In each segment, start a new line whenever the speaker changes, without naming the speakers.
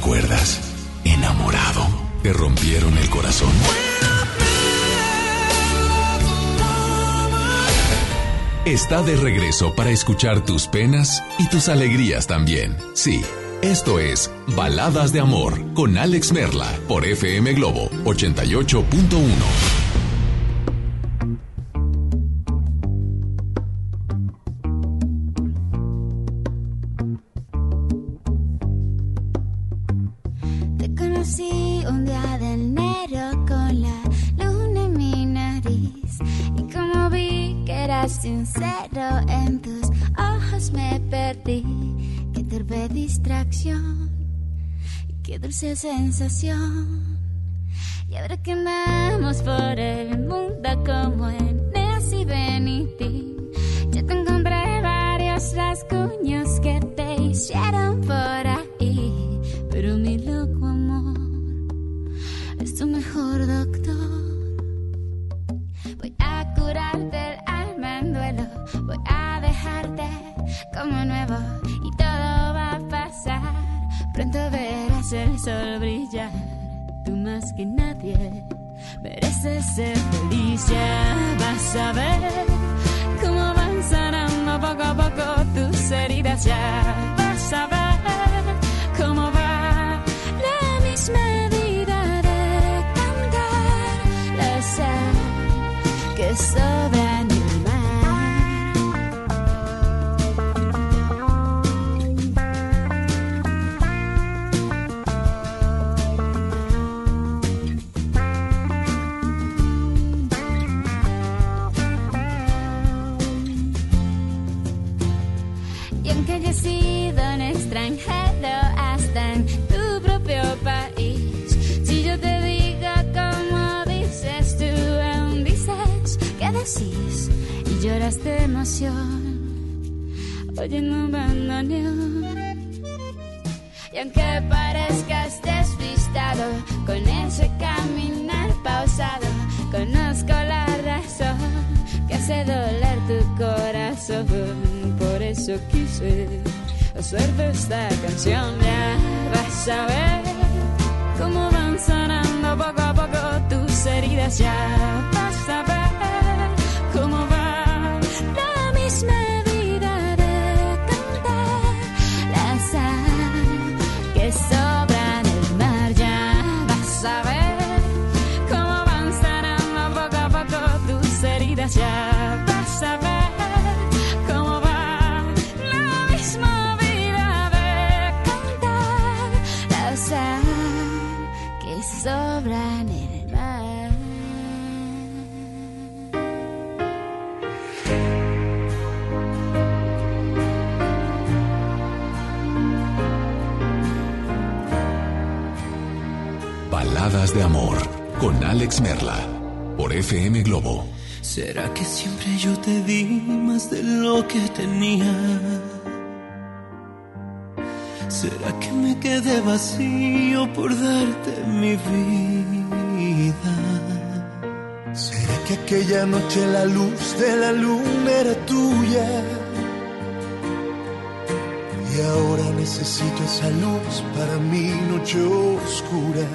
recuerdas? Enamorado. Te rompieron el corazón. Está de regreso para escuchar tus penas y tus alegrías también. Sí, esto es Baladas de Amor con Alex Merla por FM Globo 88.1.
dulce sensación. Y ahora que andamos por el mundo como en Nancy Benity, yo te encontré varios rasguños que te hicieron por ahí. Pero mi loco amor es tu mejor doctor. Voy a curarte el alma en duelo, voy a dejarte como nuevo y todo va a pasar. Pronto verás el sol brillar. Tú más que nadie mereces ser feliz. Ya vas a ver cómo van sanando poco a poco tus heridas. Ya vas a ver cómo va la misma vida de cantar. La que sobra. Lloras emoción oyendo un bandoneón. Y aunque parezcas despistado con ese caminar pausado, conozco la razón que hace doler tu corazón. Por eso quise hacerte esta canción. Ya vas a ver cómo van sanando poco a poco tus heridas. Ya vas a ver. De
amor con Alex Merla por FM Globo
¿Será que siempre yo te di más de lo que tenía? ¿Será que me quedé vacío por darte mi vida?
¿Será que aquella noche la luz de la luna era tuya? Y ahora necesito esa luz para mi noche oscura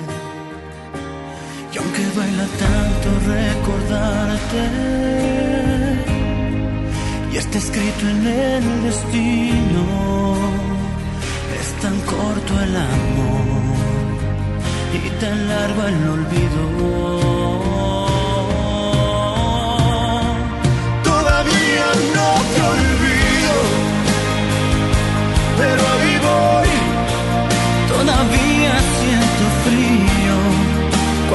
y aunque baila tanto recordarte, y está escrito en el destino, es tan corto el amor y tan largo el olvido.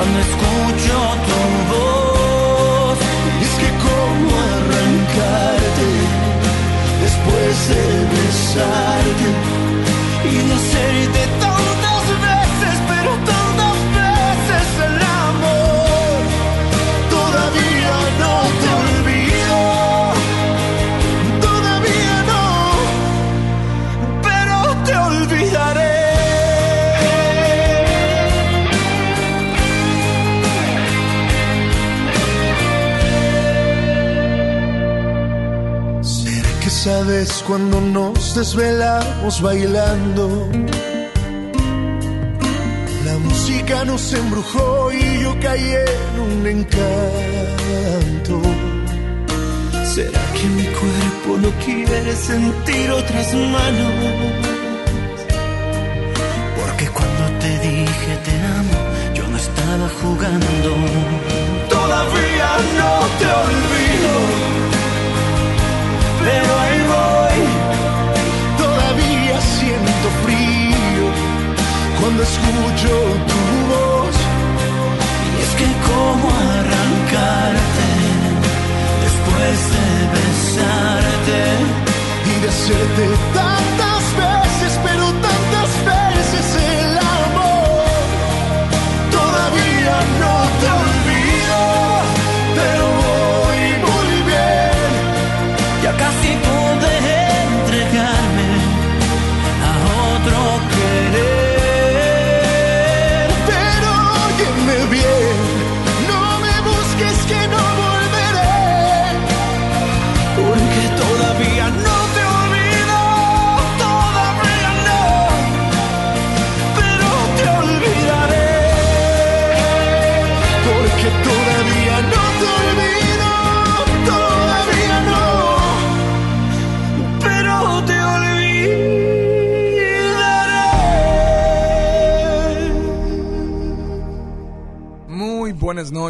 Cuando escucho tu voz.
Es que cómo arrancarte después de besarte
y de hacerte
Sabes cuando nos desvelamos bailando
vida nos embrujó y yo caí en un encanto. ¿Será que mi cuerpo no quiere sentir otras manos? Porque cuando te dije te amo, yo no estaba jugando. Todavía no te olvido, pero ahí voy. Todavía siento frío cuando escucho tu voz. Y es que cómo arrancarte después de besarte y de hacerte tantas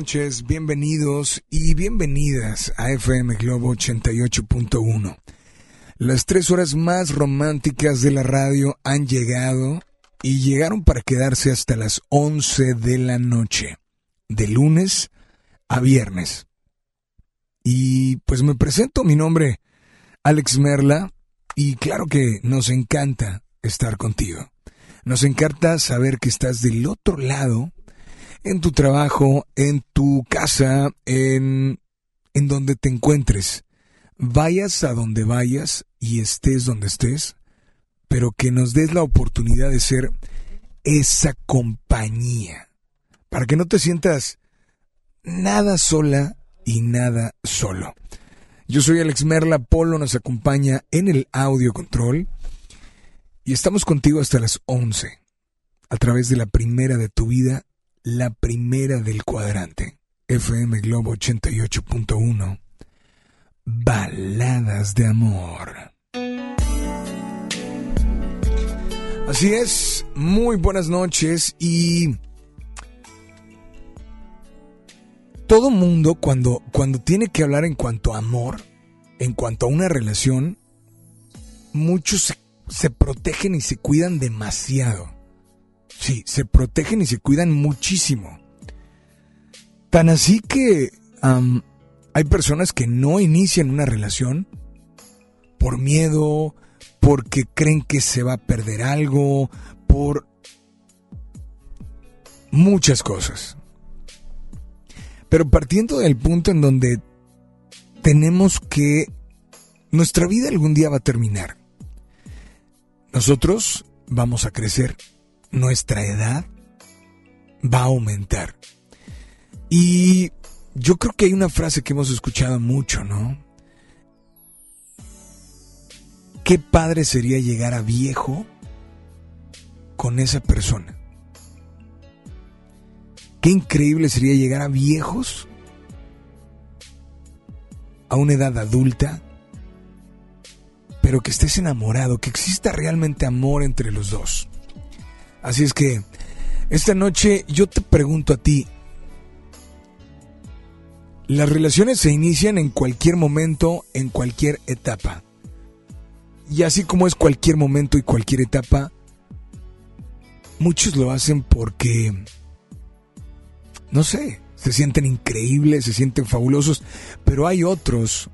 noches, bienvenidos y bienvenidas a FM Globo 88.1. Las tres horas más románticas de la radio han llegado y llegaron para quedarse hasta las 11 de la noche, de lunes a viernes. Y pues me presento, mi nombre, Alex Merla, y claro que nos encanta estar contigo. Nos encanta saber que estás del otro lado en tu trabajo, en tu casa, en, en donde te encuentres. Vayas a donde vayas y estés donde estés, pero que nos des la oportunidad de ser esa compañía, para que no te sientas nada sola y nada solo. Yo soy Alex Merla, Polo nos acompaña en el audio control y estamos contigo hasta las 11 a través de la primera de tu vida la primera del cuadrante. FM Globo 88.1. Baladas de amor. Así es, muy buenas noches y todo mundo cuando, cuando tiene que hablar en cuanto a amor, en cuanto a una relación, muchos se, se protegen y se cuidan demasiado. Sí, se protegen y se cuidan muchísimo. Tan así que hay personas que no inician una relación por miedo, porque creen que se va a perder algo, por muchas cosas. Pero partiendo del punto en donde tenemos que nuestra vida algún día va a terminar. Nosotros vamos a crecer nuestra edad va a aumentar. Y yo creo que hay una frase que hemos escuchado mucho, ¿no? Qué padre sería llegar a viejo con esa persona. Qué increíble sería llegar a viejos a una edad adulta, pero que estés enamorado, que exista realmente amor entre los dos. Así es que esta noche yo te pregunto a ti, las relaciones se inician en cualquier momento, en cualquier etapa. Y así como es cualquier momento y cualquier etapa, muchos lo hacen porque, no sé, se sienten increíbles, se sienten fabulosos, pero hay otros,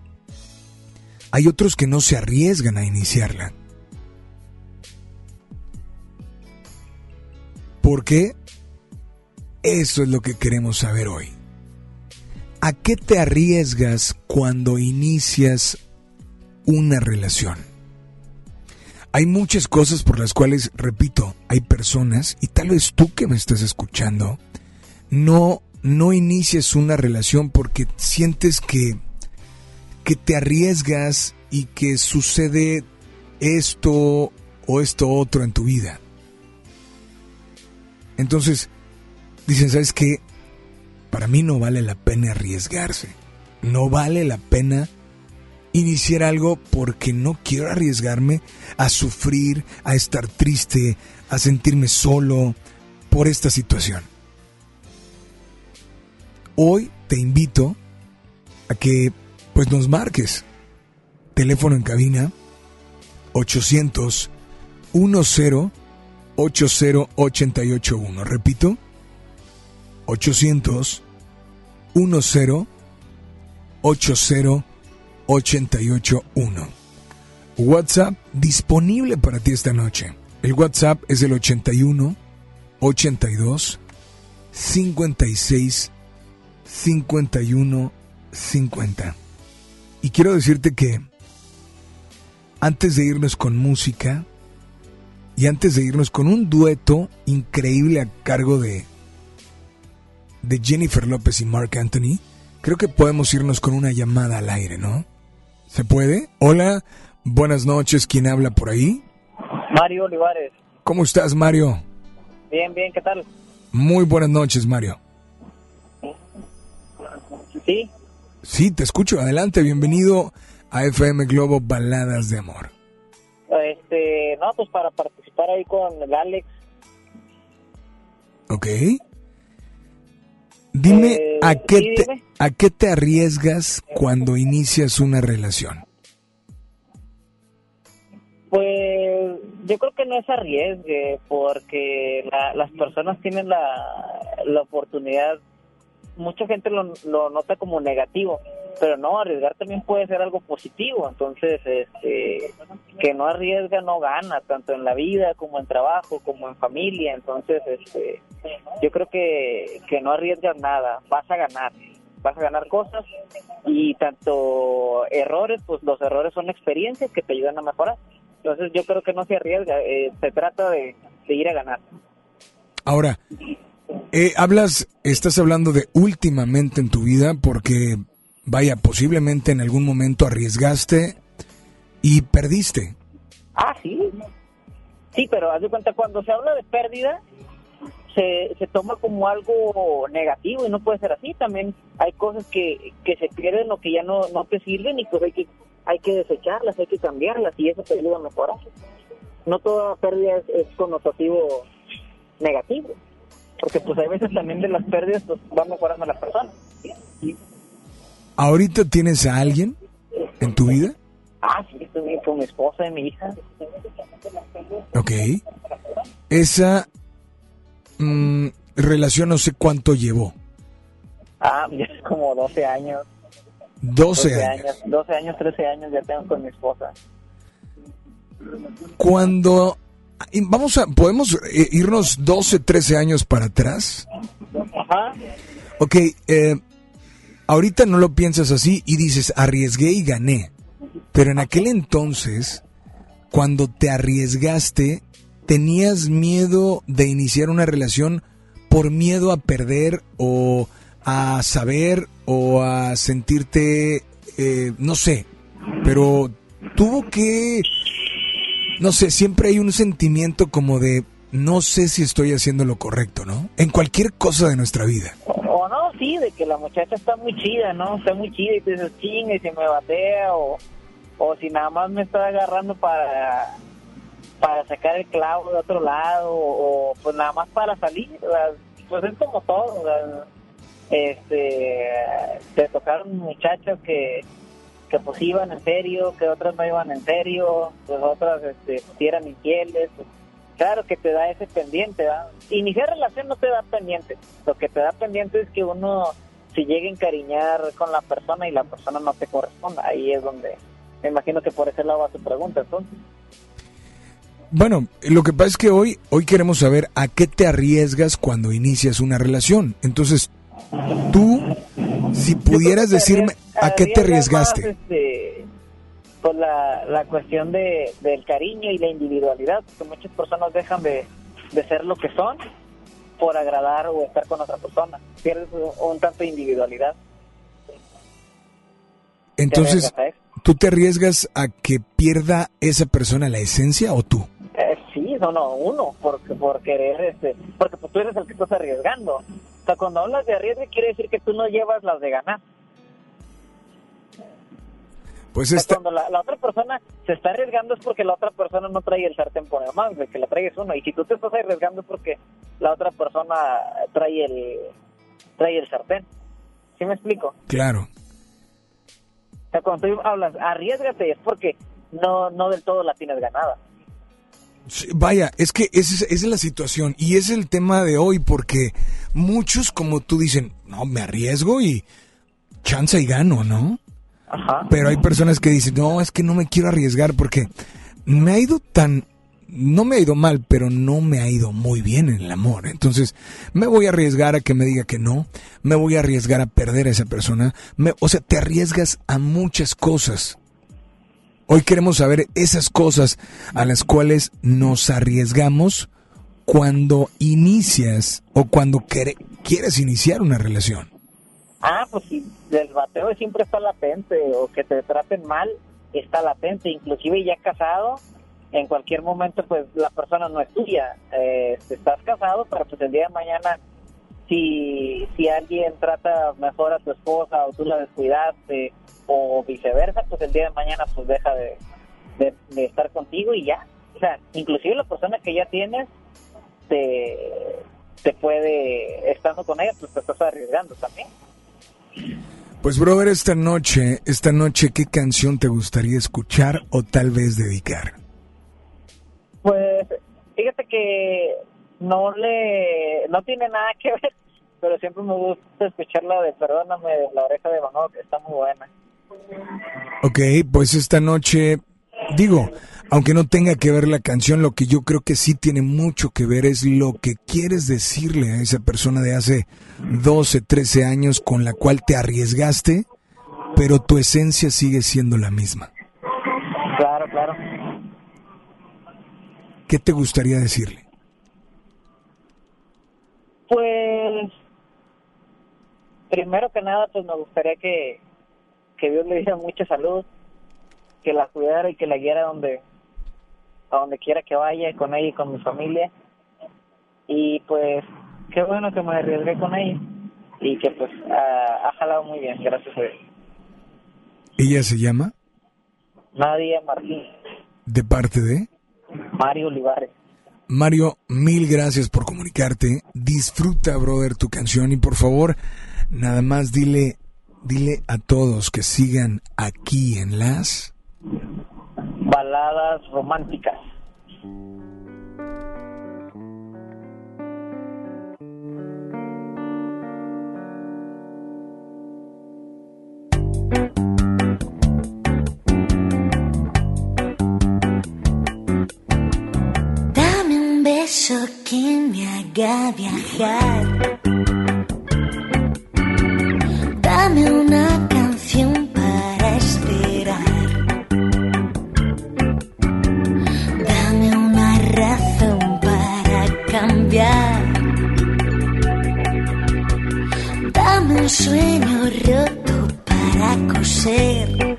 hay otros que no se arriesgan a iniciarla. ¿Por qué? Eso es lo que queremos saber hoy. ¿A qué te arriesgas cuando inicias una relación? Hay muchas cosas por las cuales, repito, hay personas, y tal vez tú que me estás escuchando, no, no inicies una relación porque sientes que, que te arriesgas y que sucede esto o esto otro en tu vida. Entonces, dicen, ¿sabes qué? Para mí no vale la pena arriesgarse. No vale la pena iniciar algo porque no quiero arriesgarme a sufrir, a estar triste, a sentirme solo por esta situación. Hoy te invito a que pues nos marques. Teléfono en cabina 800 10 80881. Repito, 800 10 80881. WhatsApp disponible para ti esta noche. El WhatsApp es el 81 82 56 51 50. Y quiero decirte que antes de irnos con música y antes de irnos con un dueto increíble a cargo de de Jennifer López y Mark Anthony, creo que podemos irnos con una llamada al aire, ¿no? ¿Se puede? Hola, buenas noches, ¿quién habla por ahí?
Mario Olivares.
¿Cómo estás, Mario?
Bien, bien, ¿qué tal?
Muy buenas noches, Mario.
¿Sí?
Sí, te escucho. Adelante, bienvenido a FM Globo Baladas de Amor.
Este, no, pues para participar ahí con el Alex.
Ok. Dime,
Eh,
¿a, qué
sí,
te. ¿a qué te arriesgas cuando inicias una relación?
Pues yo creo que no es arriesgue, porque la- las personas tienen la, la oportunidad, mucha gente lo, lo nota como negativo, pero no, arriesgar también puede ser algo positivo, entonces este, que no arriesga no gana, tanto en la vida como en trabajo, como en familia, entonces este, yo creo que, que no arriesgas nada, vas a ganar, vas a ganar cosas y tanto errores, pues los errores son experiencias que te ayudan a mejorar. Entonces yo creo que no se arriesga, eh, se trata de, de ir a ganar.
Ahora, eh, hablas, estás hablando de últimamente en tu vida porque, vaya, posiblemente en algún momento arriesgaste y perdiste.
Ah, sí. Sí, pero haz de cuenta, cuando se habla de pérdida, se, se toma como algo negativo y no puede ser así. También hay cosas que, que se pierden o que ya no, no te sirven y pues hay que, hay que desecharlas, hay que cambiarlas y eso te ayuda a mejorar. No toda pérdida es, es connotativo negativo, porque pues hay veces también de las pérdidas pues va mejorando la persona.
¿Ahorita tienes a alguien en tu vida?
Ah, sí, estoy con mi esposa y mi hija.
Ok. Esa mm, relación no sé cuánto llevó.
Ah, ya es como 12 años.
12
12
años.
años, 12 años, 13 años ya tengo con mi esposa.
Cuando... Vamos a... ¿Podemos eh, irnos 12, 13 años para atrás?
Ajá.
Ok, eh, ahorita no lo piensas así y dices, arriesgué y gané. Pero en aquel entonces, cuando te arriesgaste, tenías miedo de iniciar una relación por miedo a perder o a saber o a sentirte, eh, no sé, pero tuvo que, no sé, siempre hay un sentimiento como de, no sé si estoy haciendo lo correcto, ¿no? En cualquier cosa de nuestra vida.
O, no, sí, de que la muchacha está muy chida, ¿no? Está muy chida y tú dices, chinga, y se me batea, o, o si nada más me está agarrando para para sacar el clavo de otro lado, o, pues nada más para salir, ¿verdad? pues es como todo, ¿verdad? este, te tocaron muchachos que que pues iban en serio, que otras no iban en serio, pues otras este, pues, eran infieles, pues, claro que te da ese pendiente, ¿verdad? Iniciar relación no te da pendiente, lo que te da pendiente es que uno se llegue a encariñar con la persona y la persona no te corresponda, ahí es donde me imagino que por ese lado va tu pregunta, entonces.
Bueno, lo que pasa es que hoy, hoy queremos saber a qué te arriesgas cuando inicias una relación. Entonces, tú, si pudieras decirme a qué te
arriesgas
arriesgaste.
más, este, pues la, la cuestión de, del cariño y la individualidad, porque muchas personas dejan de, de ser lo que son por agradar o estar con otra persona. Pierdes un, un tanto de individualidad.
Entonces. ¿tú te arriesgas a que pierda esa persona la esencia o tú?
Eh, sí, no, no, uno, porque, por querer, este, porque pues tú eres el que estás arriesgando. O sea, cuando hablas de arriesgue quiere decir que tú no llevas las de ganar.
Pues esta,
cuando la, la otra persona se está arriesgando es porque la otra persona no trae el sartén por el mango, que la trae es uno. Y si tú te estás arriesgando es porque la otra persona trae el, trae el sartén. ¿Sí me explico?
claro.
O sea, cuando tú hablas, arriesgate, es porque no, no del todo la tienes ganada.
Sí, Vaya, es que esa es, esa es la situación y es el tema de hoy porque muchos como tú dicen, no, me arriesgo y chance y gano, ¿no? Pero hay personas que dicen, no, es que no me quiero arriesgar porque me ha ido tan, no me ha ido mal, pero no me ha ido muy bien en el amor. Entonces, me voy a arriesgar a que me diga que no, me voy a arriesgar a perder a esa persona. Me- o sea, te arriesgas a muchas cosas. Hoy queremos saber esas cosas a las cuales nos arriesgamos cuando inicias o cuando quieres iniciar una relación.
Ah, pues sí, el bateo siempre está latente, o que te traten mal, está latente, inclusive ya casado, en cualquier momento pues la persona no es tuya, eh, estás casado, pero pues el día de mañana si, si alguien trata mejor a tu esposa o tú la descuidaste o viceversa, pues el día de mañana pues deja de, de, de estar contigo y ya. O sea, inclusive la persona que ya tienes te, te puede, estando con ella, pues te estás arriesgando también.
Pues brother, esta noche, esta noche, ¿qué canción te gustaría escuchar o tal vez dedicar?
Pues fíjate que no le no tiene nada que ver, pero siempre me gusta escuchar la de Perdóname de la oreja de Van Gogh, que está muy buena.
Ok, pues esta noche, digo, aunque no tenga que ver la canción, lo que yo creo que sí tiene mucho que ver es lo que quieres decirle a esa persona de hace 12, 13 años con la cual te arriesgaste, pero tu esencia sigue siendo la misma.
Claro, claro.
¿Qué te gustaría decirle?
Pues primero que nada, pues me gustaría que, que Dios le diera mucha salud, que la cuidara y que la guiara donde a donde quiera que vaya con ella y con mi familia. Y pues qué bueno que me arriesgué con ella y que pues ha, ha jalado muy bien, gracias a Dios.
¿Ella se llama?
Nadia Martín,
¿De parte de?
Mario Olivares.
Mario, mil gracias por comunicarte. Disfruta, brother, tu canción y por favor, nada más dile, dile a todos que sigan aquí en las...
Baladas románticas.
Dame un beso que me haga viajar. Un sueño roto para coser.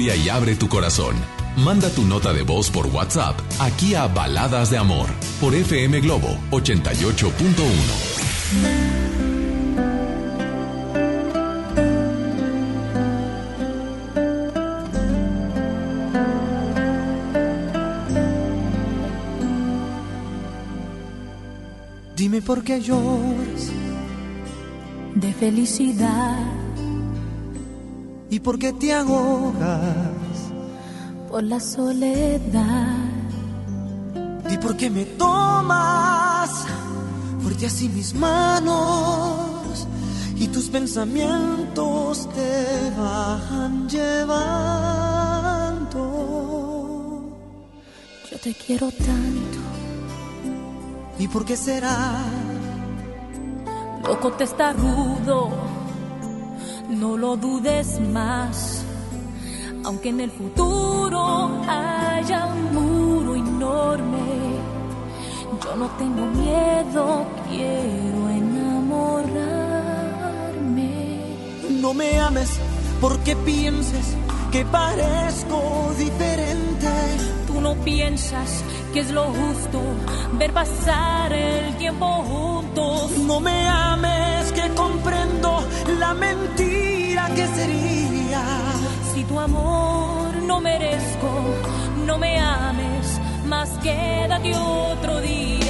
Historia y abre tu corazón. Manda tu nota de voz por WhatsApp aquí a Baladas de Amor por FM Globo 88.1.
Dime por qué lloras
de felicidad
y por qué te ahogas
por la soledad.
¿Y por qué me tomas fuerte así mis manos y tus pensamientos te van llevando?
Yo te quiero tanto.
¿Y por qué será?
Loco te está rudo, lo dudes más. Aunque en el futuro haya un muro enorme, yo no tengo miedo, quiero enamorarme.
No me ames porque pienses que parezco diferente.
Tú no piensas que es lo justo ver pasar el tiempo juntos.
No me ames que comprendo la mentira
amor no merezco, no me ames, más quédate otro día.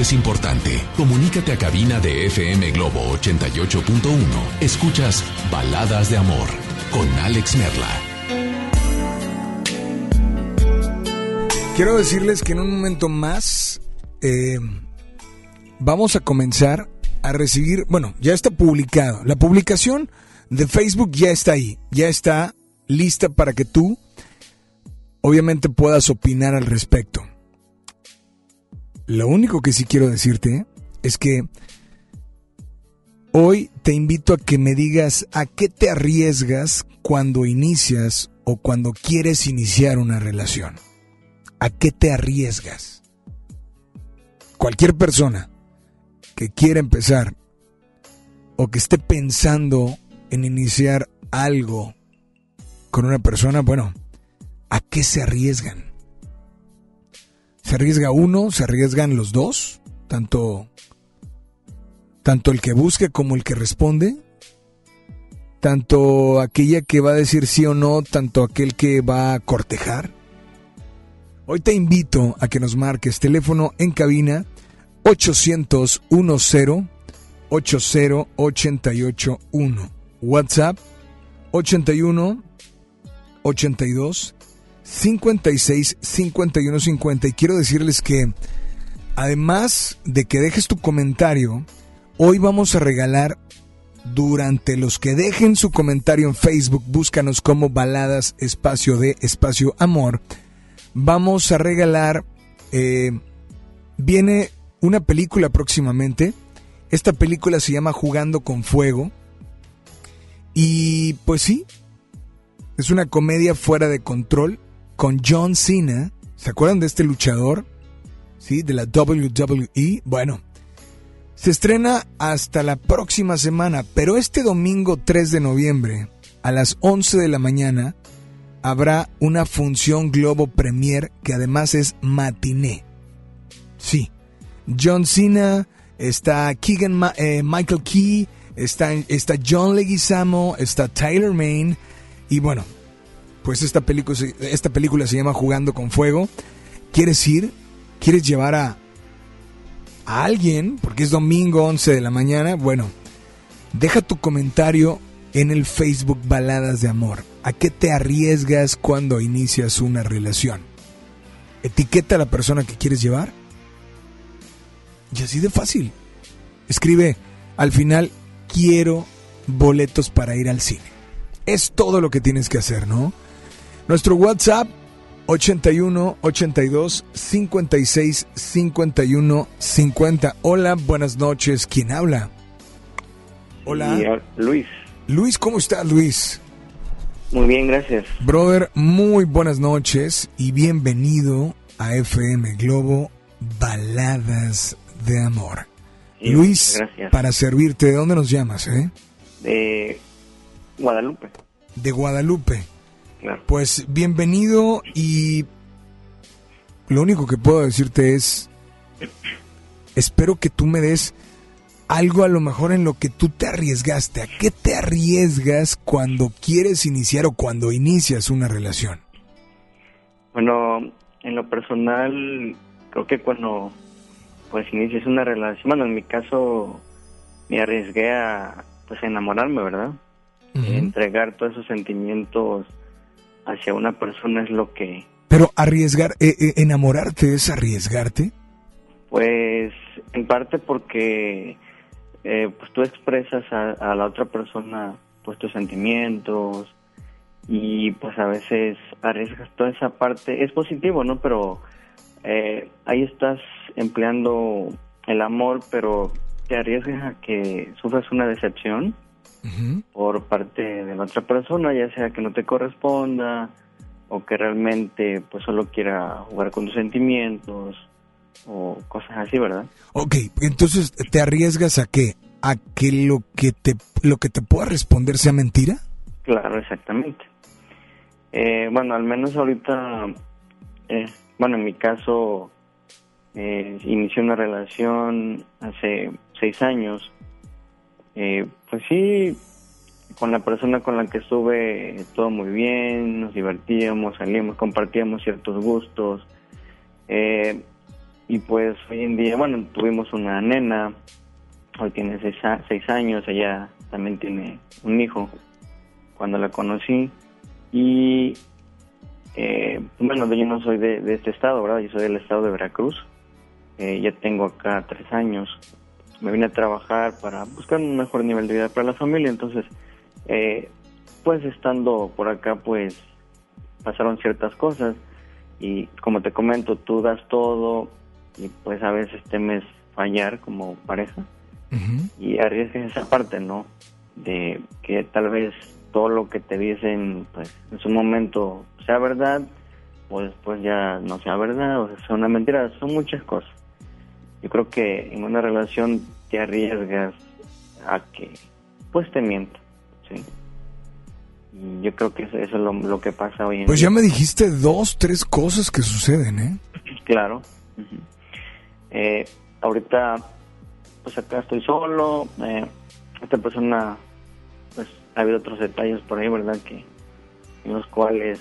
es
importante. Comunícate a cabina de FM Globo 88.1. Escuchas Baladas de Amor con Alex Merla.
Quiero decirles que en un momento más eh, vamos a comenzar a recibir, bueno, ya está publicado. La publicación de Facebook ya está ahí, ya está lista para que tú, obviamente, puedas opinar al respecto. Lo único que sí quiero decirte es que hoy te invito a que me digas a qué te arriesgas cuando inicias o cuando quieres iniciar una relación. ¿A qué te arriesgas? Cualquier persona que quiera empezar o que esté pensando en iniciar algo con una persona, bueno, ¿a qué se arriesgan? ¿Se arriesga uno? ¿Se arriesgan los dos? Tanto, tanto el que busque como el que responde. Tanto aquella que va a decir sí o no, tanto aquel que va a cortejar. Hoy te invito a que nos marques teléfono en cabina 800 10 80881. WhatsApp 81 82 56 51 50. Y quiero decirles que además de que dejes tu comentario, hoy vamos a regalar durante los que dejen su comentario en Facebook, búscanos como baladas espacio de espacio amor. Vamos a regalar, eh, viene una película próximamente. Esta película se llama Jugando con Fuego. Y pues sí, es una comedia fuera de control con John Cena. ¿Se acuerdan de este luchador? Sí, de la WWE. Bueno, se estrena hasta la próxima semana, pero este domingo 3 de noviembre, a las 11 de la mañana, habrá una función Globo Premier que además es matiné. Sí, John Cena, está Keegan eh, Michael Key, está, está John Leguizamo, está Tyler Main y bueno, pues esta película, se llama Jugando con Fuego. ¿Quieres ir? ¿Quieres llevar a, a alguien? Porque es domingo 11 de la mañana. Bueno, deja tu comentario en el Facebook Baladas de Amor. ¿A qué te arriesgas cuando inicias una relación? Etiqueta a la persona que quieres llevar y así de fácil. Escribe al final, quiero boletos para ir al cine. Es todo lo que tienes que hacer, ¿no? Nuestro WhatsApp 81 82 56 51 50. Hola, buenas noches. ¿Quién habla? Hola.
Luis.
Luis, ¿cómo estás, Luis?
Muy bien, gracias.
Brother, muy buenas noches y bienvenido a FM Globo Baladas de amor. Luis, para servirte, ¿de dónde nos llamas? Eh?
De Guadalupe.
De Guadalupe. Pues bienvenido y lo único que puedo decirte es, espero que tú me des algo a lo mejor en lo que tú te arriesgaste. ¿A qué te arriesgas cuando quieres iniciar o cuando inicias una relación?
Bueno, en lo personal, creo que cuando pues inicias una relación, bueno, en mi caso me arriesgué a pues enamorarme, ¿verdad? Entregar todos esos sentimientos hacia una persona es lo que...
Pero arriesgar, eh, eh, enamorarte es arriesgarte.
Pues en parte porque eh, pues tú expresas a, la otra persona pues tus sentimientos y pues a veces arriesgas toda esa parte. Es positivo, ¿no? Pero eh, ahí estás empleando el amor, pero te arriesgas a que sufras una decepción por parte de la otra persona, ya sea que no te corresponda o que realmente pues solo quiera jugar con tus sentimientos o cosas así, ¿verdad?
Ok, entonces te arriesgas a qué? ¿A que lo que te, lo que te pueda responder sea mentira?
Claro, exactamente. Eh, bueno, al menos ahorita eh, bueno, en mi caso, eh, inicié una relación hace seis años. Eh, pues sí, con la persona con la que estuve todo muy bien, nos divertíamos, salíamos, compartíamos ciertos gustos. Eh, y pues hoy en día, bueno, tuvimos una nena, hoy tiene seis, seis años, ella también tiene un hijo cuando la conocí. Y eh, bueno, yo no soy de, este estado, ¿verdad? Yo soy del estado de Veracruz. Eh, ya tengo acá tres años. Me vine a trabajar para buscar un mejor nivel de vida para la familia. Entonces, eh, después estando por acá pues pasaron ciertas cosas y como te comento, tú das todo y pues a veces temes fallar como pareja y arriesgas esa parte, ¿no? De que tal vez todo lo que te dicen pues en su momento sea verdad o después ya no sea verdad o sea una mentira, son muchas cosas. Yo creo que en una relación te arriesgas a que pues te mienta, ¿sí? yo creo que eso, es lo, que pasa hoy en
Pues ya me dijiste dos, tres cosas que suceden, ¿eh?
Claro. eh, ahorita, pues acá estoy solo. Eh, esta persona, pues ha habido otros detalles por ahí, ¿verdad? Que en los cuales,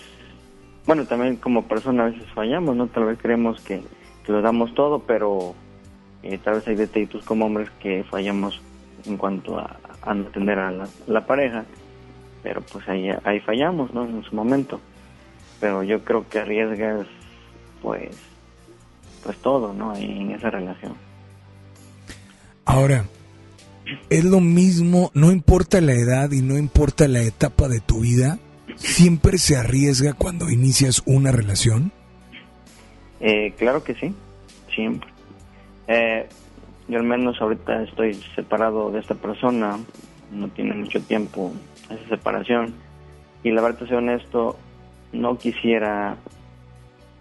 bueno, también como persona a veces fallamos, ¿no? Tal vez creemos que, que lo damos todo, pero eh, tal vez hay detallitos como hombres que fallamos en cuanto a, a no atender a la pareja pero pues ahí, ahí fallamos, ¿no? En su momento. Pero yo creo que arriesgas, pues, pues todo, ¿no? en esa relación.
Ahora, es lo mismo, no importa la edad y no importa la etapa de tu vida, siempre se arriesga cuando inicias una relación.
Eh, claro que sí, siempre. Eh, yo al menos ahorita estoy separado de esta persona, no tiene mucho tiempo esa separación. Y la verdad, ser honesto, no quisiera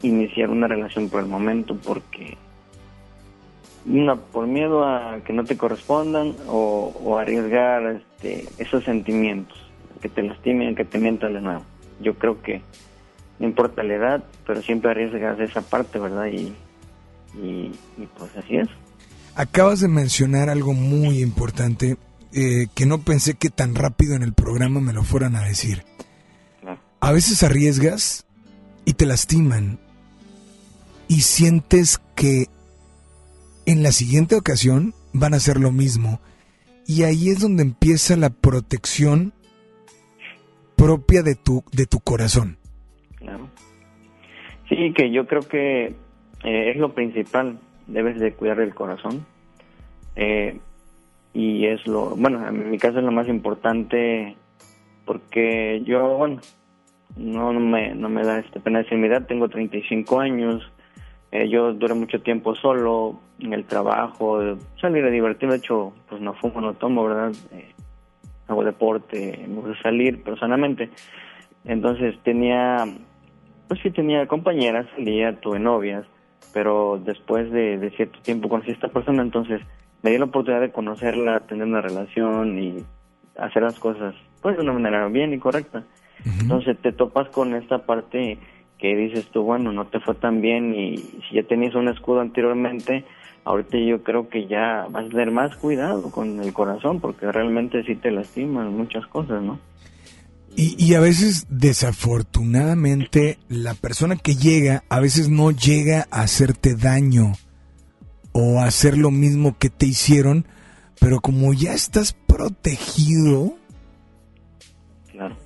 iniciar una relación por el momento porque una por miedo a que no te correspondan o, arriesgar este, esos sentimientos que te lastimen que te mientan de nuevo. Yo creo que no importa la edad pero siempre arriesgas esa parte verdad y, y pues así es
acabas de mencionar algo muy importante eh, que no pensé que tan rápido en el programa me lo fueran a decir. A veces arriesgas y te lastiman y sientes que en la siguiente ocasión van a hacer lo mismo. Y ahí es donde empieza la protección propia de tu, de tu corazón.
Claro. Sí, que yo creo que eh, es lo principal. Debes de cuidar el corazón. Eh, y es lo, bueno, en mi caso es lo más importante porque yo, bueno, no, me, no me da esta pena decir mi edad, tengo 35 años, eh, yo duré mucho tiempo solo en el trabajo, salir a divertirme, de hecho, pues no fumo, no tomo, ¿verdad? Eh, hago deporte, me gusta salir personalmente. Entonces tenía, pues sí tenía compañeras, salía, tuve novias, pero después de, de cierto tiempo conocí a esta persona, entonces me di la oportunidad de conocerla, tener una relación y hacer las cosas pues de una manera bien y correcta. Entonces te topas con esta parte que dices tú, bueno, no te fue tan bien y si ya tenías un escudo anteriormente, ahorita yo creo que ya vas a tener más cuidado con el corazón porque realmente sí te lastiman muchas cosas, ¿no?
Y, y a veces, desafortunadamente, la persona que llega, a veces no llega a hacerte daño o hacer lo mismo que te hicieron, pero como ya estás protegido,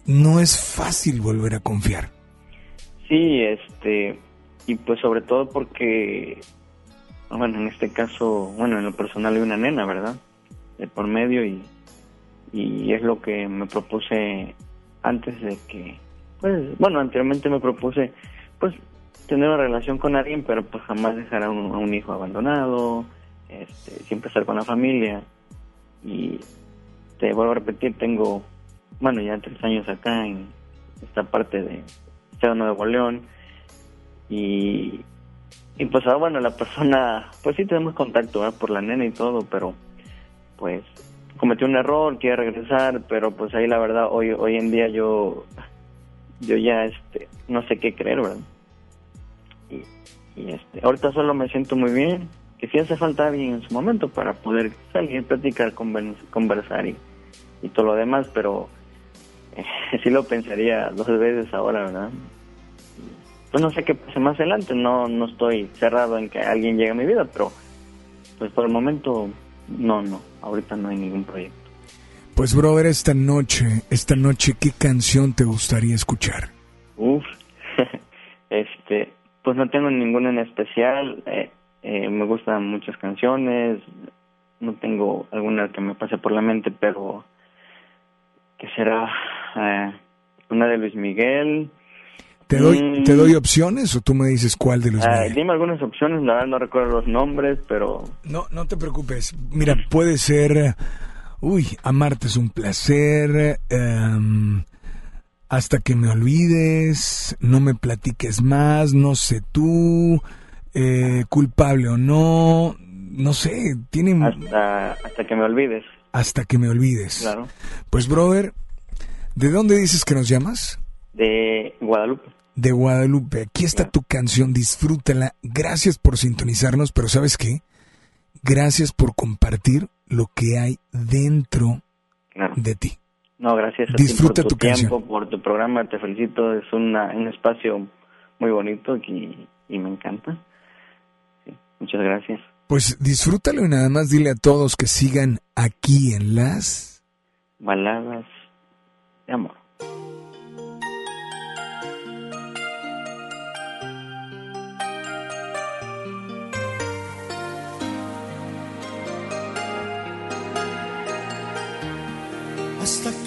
no es fácil volver a confiar.
Sí, este, y pues sobre todo porque, bueno, en este caso, bueno, en lo personal hay una nena, ¿verdad? De por medio y, y es lo que me propuse antes de que, pues, bueno, anteriormente me propuse, pues, tener una relación con alguien, pero pues jamás dejar a un, hijo abandonado, este, siempre estar con la familia. Y te vuelvo a repetir, tengo, bueno, ya tres años acá en esta parte de Estado Nuevo León. Y, y pues ahora, bueno, la persona, pues sí tenemos contacto por la nena y todo, pero pues cometió un error, quiere regresar, pero pues ahí la verdad, hoy, hoy en día yo, yo ya, este, no sé qué creer, ¿verdad? y, este, ahorita solo me siento muy bien, que si hace falta alguien en su momento para poder salir, platicar, conversar y, y todo lo demás, pero eh, sí lo pensaría dos veces ahora, ¿verdad? Pues no sé qué pase más adelante, no, no estoy cerrado en que alguien llegue a mi vida, pero pues por el momento no, no, ahorita no hay ningún proyecto.
Pues brother, esta noche, esta noche, ¿qué canción te gustaría escuchar?
Uf, este, pues no tengo ninguna en especial. Eh, eh, me gustan muchas canciones. No tengo alguna que me pase por la mente, pero que será, eh, una de Luis Miguel.
¿Te doy,
Mm.
¿Te doy opciones o tú me dices cuál de los
Ah, dime algunas opciones, la verdad no recuerdo los nombres, pero
No, no te preocupes. Mira, puede ser, uy, amarte es un placer, em, hasta que me olvides, no me platiques más, no sé tú, eh, culpable o no, no sé, tiene
hasta, hasta que me olvides,
hasta que me olvides.
claro.
Pues, brother, ¿de dónde dices que nos llamas?
De Guadalupe.
De Guadalupe. Aquí está tu canción, disfrútala. Gracias por sintonizarnos, pero ¿sabes qué? Gracias por compartir lo que hay dentro
Claro.
de ti.
No, gracias a ti
Disfruta
por tu,
tu canción.
tiempo, por tu programa, te felicito, es una, un espacio muy bonito y, y me encanta. Sí, muchas gracias.
Pues disfrútalo y nada más dile a todos que sigan aquí en las...
Baladas de amor.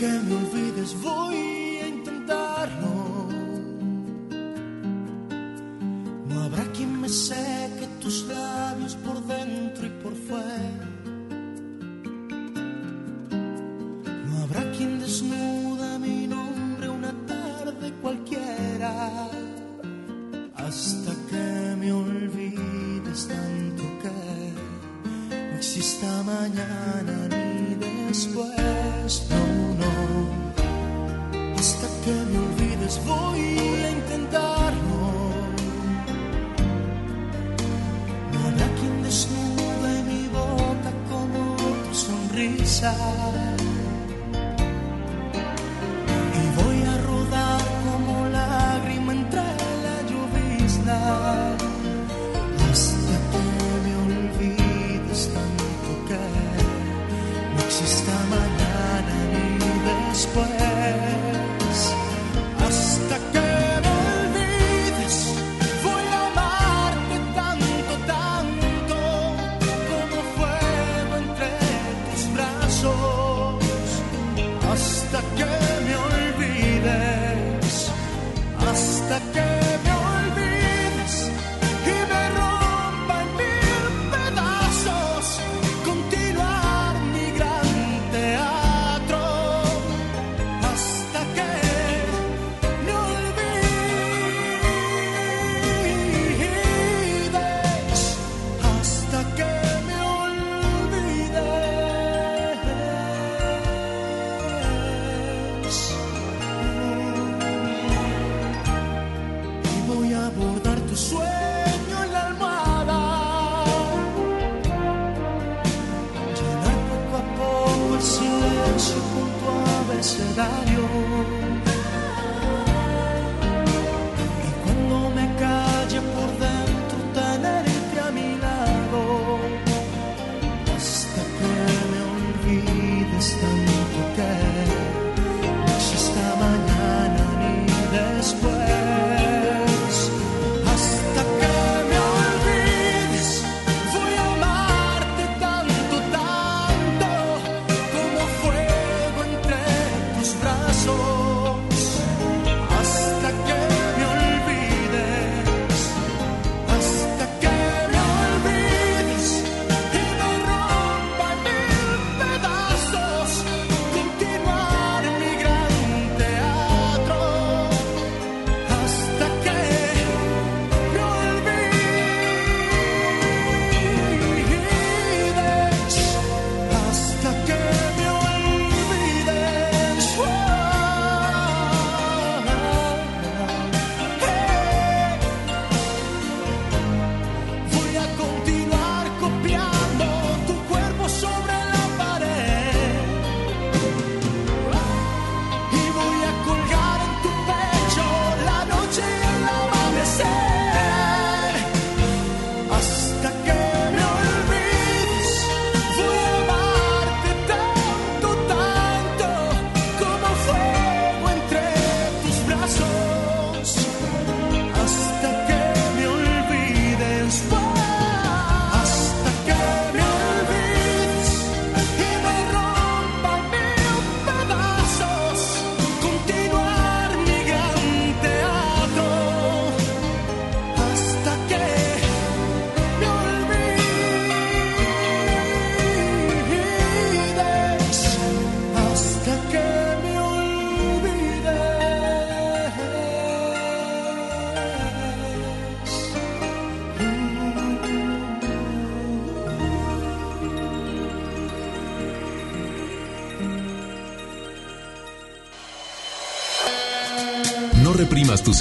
Que me olvides voy a intentarlo. No habrá quien me seque tus labios por dentro y por fuera. No habrá quien desnuda mi nombre una tarde cualquiera. Hasta que me olvides tanto exista mañana ni después. No, no. Hasta que me olvides voy a intentarlo. No habrá quien desnude mi boca como tu sonrisa.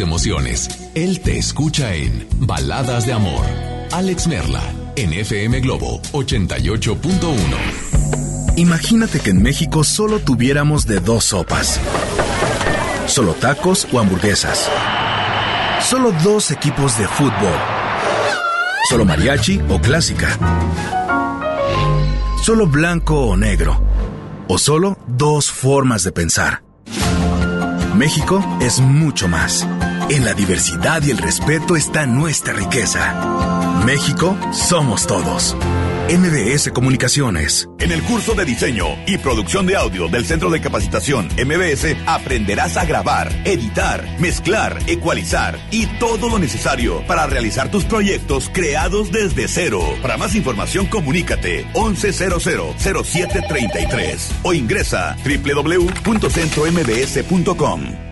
Emociones. Él te escucha en Baladas de Amor. Alex Merla, en FM Globo 88.1.
Imagínate que en México solo tuviéramos de dos sopas. Solo tacos o hamburguesas. Solo dos equipos de fútbol. Solo mariachi o clásica. Solo blanco o negro. O solo dos formas de pensar. México es mucho más. En la diversidad y el respeto está nuestra riqueza. México somos todos. MBS Comunicaciones.
En el curso de diseño y producción de audio del Centro de Capacitación MBS aprenderás a grabar, editar, mezclar, ecualizar y todo lo necesario para realizar tus proyectos creados desde cero. Para más información comunícate 11000733 o ingresa www.centrombs.com.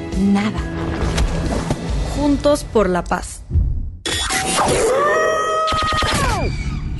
Nada.
Juntos por la paz.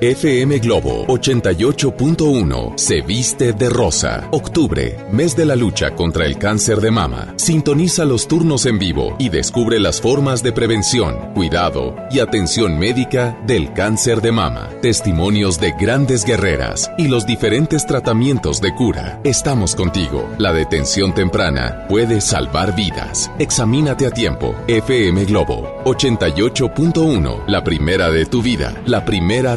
FM Globo 88.1 se viste de rosa. Octubre, mes de la lucha contra el cáncer de mama. Sintoniza los turnos en vivo y descubre las formas de prevención, cuidado y atención médica del cáncer de mama. Testimonios de grandes guerreras y los diferentes tratamientos de cura. Estamos contigo. La detención temprana puede salvar vidas. Examínate a tiempo. FM Globo 88.1, la primera de tu vida, la primera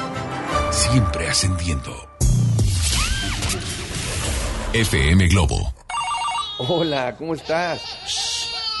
siempre ascendiendo.
FM Globo.
Hola, ¿cómo estás?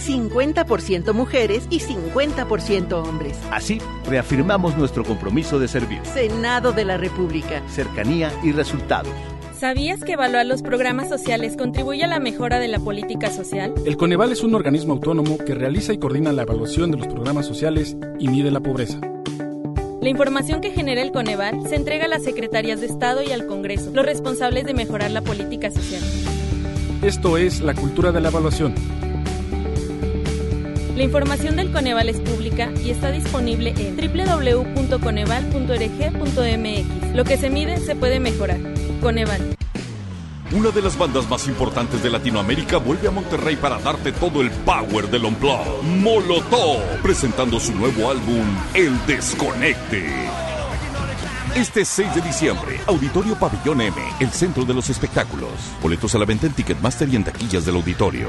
50% mujeres y 50% hombres.
Así, reafirmamos nuestro compromiso de servir.
Senado de la República.
Cercanía y resultados.
¿Sabías que evaluar los programas sociales contribuye a la mejora de la política social?
El Coneval es un organismo autónomo que realiza y coordina la evaluación de los programas sociales y mide la pobreza.
La información que genera el Coneval se entrega a las secretarías de Estado y al Congreso, los responsables de mejorar la política social.
Esto es la cultura de la evaluación
la información del Coneval es pública y está disponible en www.coneval.org.mx. Lo que se mide se puede mejorar. Coneval.
Una de las bandas más importantes de Latinoamérica vuelve a Monterrey para darte todo el power del Unplugged. Molotov, presentando su nuevo álbum, El Desconecte. Este 6 de diciembre, Auditorio Pabellón M, el centro de los espectáculos. Boletos a la venta en Ticketmaster y en taquillas del auditorio.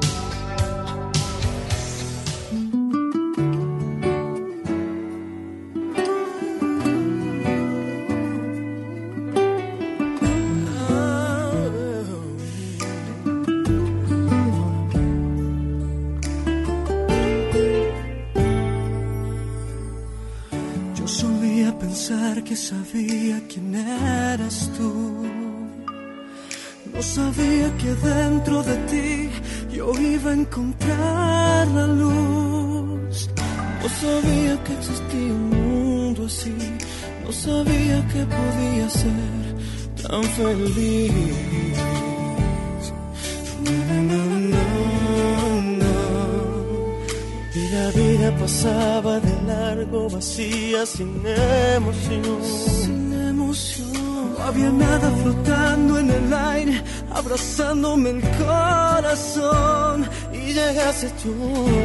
el corazón. Y llegaste tú.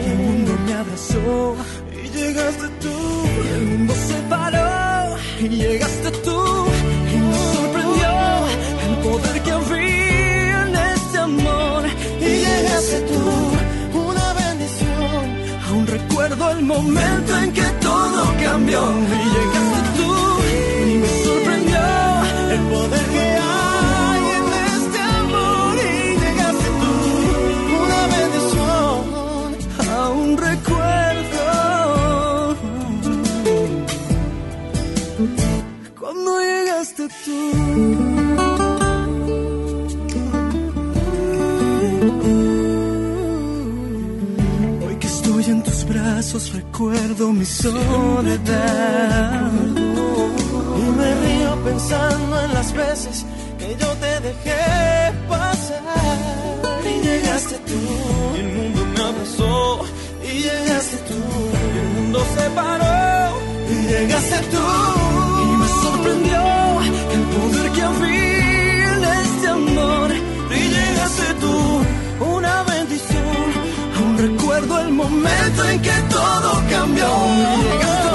Y el mundo me abrazó. Y llegaste tú. Y el mundo se paró. Y llegaste tú. Y me sorprendió el poder que había en este amor. Y llegaste tú. Una bendición. Aún recuerdo el momento en que cambió y llegaste recuerdo mi soledad. Y me río pensando en las veces que yo te dejé pasar. Y llegaste tú, y el mundo me abrazó. Y llegaste tú, y el mundo se paró. Y llegaste tú, y me sorprendió el poder que había en este amor. Y llegaste tú, recuerdo el momento en que todo cambió.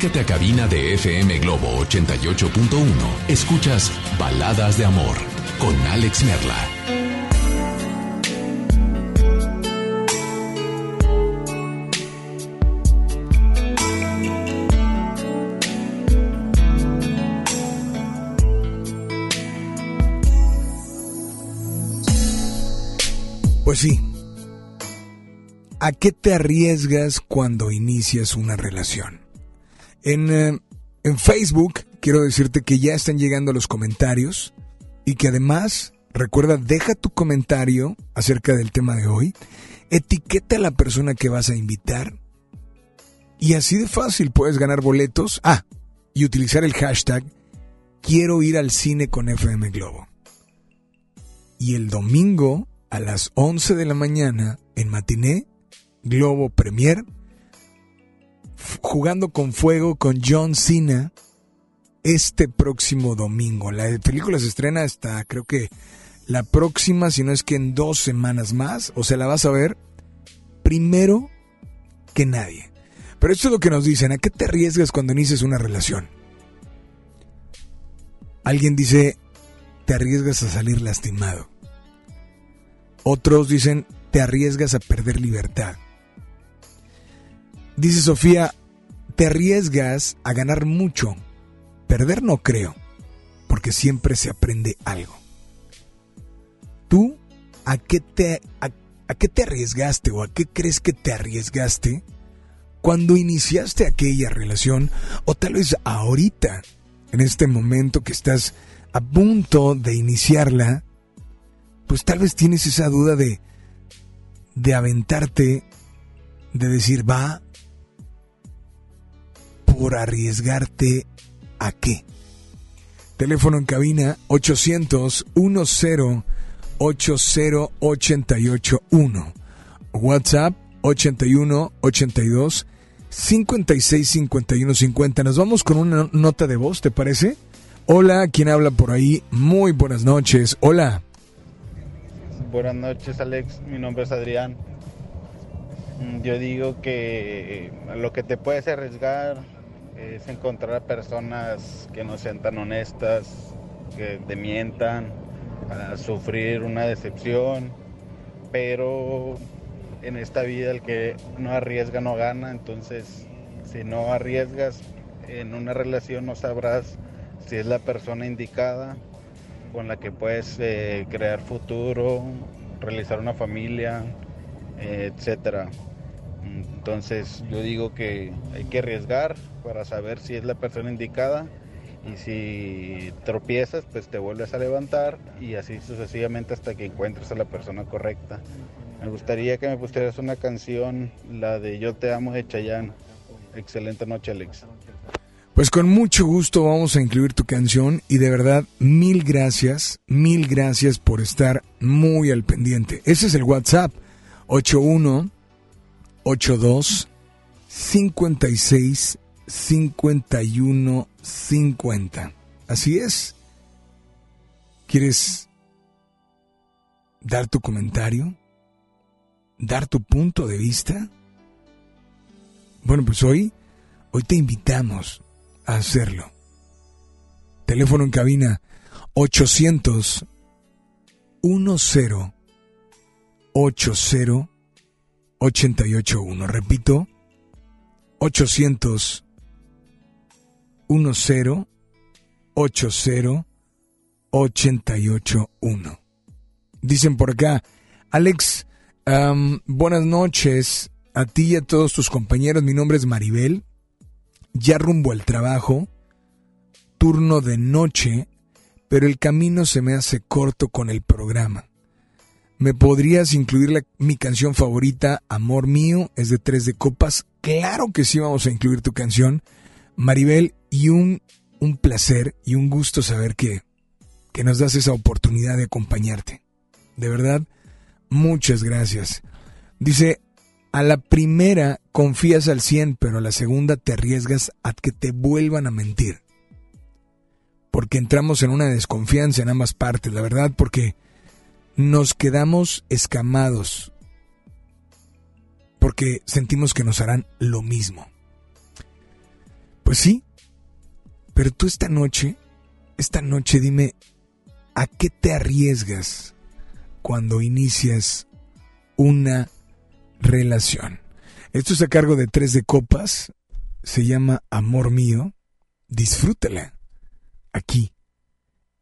Comunícate a cabina de FM Globo 88.1. Escuchas Baladas de Amor con Alex Merla.
Pues sí. ¿A qué te arriesgas cuando inicias una relación? En, eh, en Facebook quiero decirte que ya están llegando los comentarios y que además, recuerda, deja tu comentario acerca del tema de hoy, etiqueta a la persona que vas a invitar y así de fácil puedes ganar boletos. Ah, y utilizar el hashtag quiero ir al cine con FM Globo. Y el domingo a las 11 de la mañana en Matiné, Globo Premier, jugando con fuego con John Cena este próximo domingo. La película se estrena hasta creo que la próxima, si no es que en dos semanas más, o sea, la vas a ver primero que nadie. Pero esto es lo que nos dicen, ¿a qué te arriesgas cuando inicias una relación? Alguien dice, te arriesgas a salir lastimado. Otros dicen, te arriesgas a perder libertad. Dice Sofía, te arriesgas a ganar mucho. Perder no creo, porque siempre se aprende algo. ¿Tú a qué te, a, qué te arriesgaste o a qué crees que te arriesgaste cuando iniciaste aquella relación o tal vez ahorita, en este momento que estás a punto de iniciarla, pues tal vez tienes esa duda de, de aventarte, de decir, va, por arriesgarte a qué. Teléfono en cabina 800 10 80 881. WhatsApp 81 82 56 51 50. Nos vamos con una nota de voz, ¿te parece? Hola, ¿quién habla por ahí? Muy buenas noches. Hola.
Buenas noches, Alex. Mi nombre es Adrián. Yo digo que lo que te puedes arriesgar es encontrar a personas que no sean tan honestas, que te mientan, a sufrir una decepción, pero en esta vida el que no arriesga no gana, entonces si no arriesgas en una relación no sabrás si es la persona indicada con la que puedes eh, crear futuro, realizar una familia, eh, etcétera. Entonces yo digo que hay que arriesgar para saber si es la persona indicada y si tropiezas pues te vuelves a levantar y así sucesivamente hasta que encuentres a la persona correcta. Me gustaría que me pusieras una canción, la de Yo te amo de. Excelente noche Alex.
Pues con mucho gusto vamos a incluir tu canción y de verdad mil gracias, mil gracias por estar muy al pendiente. Ese es el WhatsApp 81 82 56 51 50. Así es. ¿Quieres dar tu comentario? ¿Dar tu punto de vista? Bueno, pues hoy, hoy te invitamos a hacerlo. Teléfono en cabina 800 10 80 881. Repito, 800 10 80 881. Dicen por acá, Alex, buenas noches a ti y a todos tus compañeros. Mi nombre es Maribel ya rumbo al trabajo, turno de noche, pero el camino se me hace corto con el programa. ¿Me podrías incluir mi canción favorita, Amor Mío? Es de Tres de Copas. Claro que sí vamos a incluir tu canción, Maribel, y un, un placer y un gusto saber que, que nos das esa oportunidad de acompañarte. De verdad, muchas gracias. Dice, a la primera confías al 100, pero a la segunda te arriesgas a que te vuelvan a mentir. Porque entramos en una desconfianza en ambas partes, la verdad, porque nos quedamos escamados. Porque sentimos que nos harán lo mismo. Pues sí, pero tú esta noche, esta noche dime, ¿a qué te arriesgas cuando inicias una relación? Esto es a cargo de Tres de Copas, se llama Amor Mío, disfrútala aquí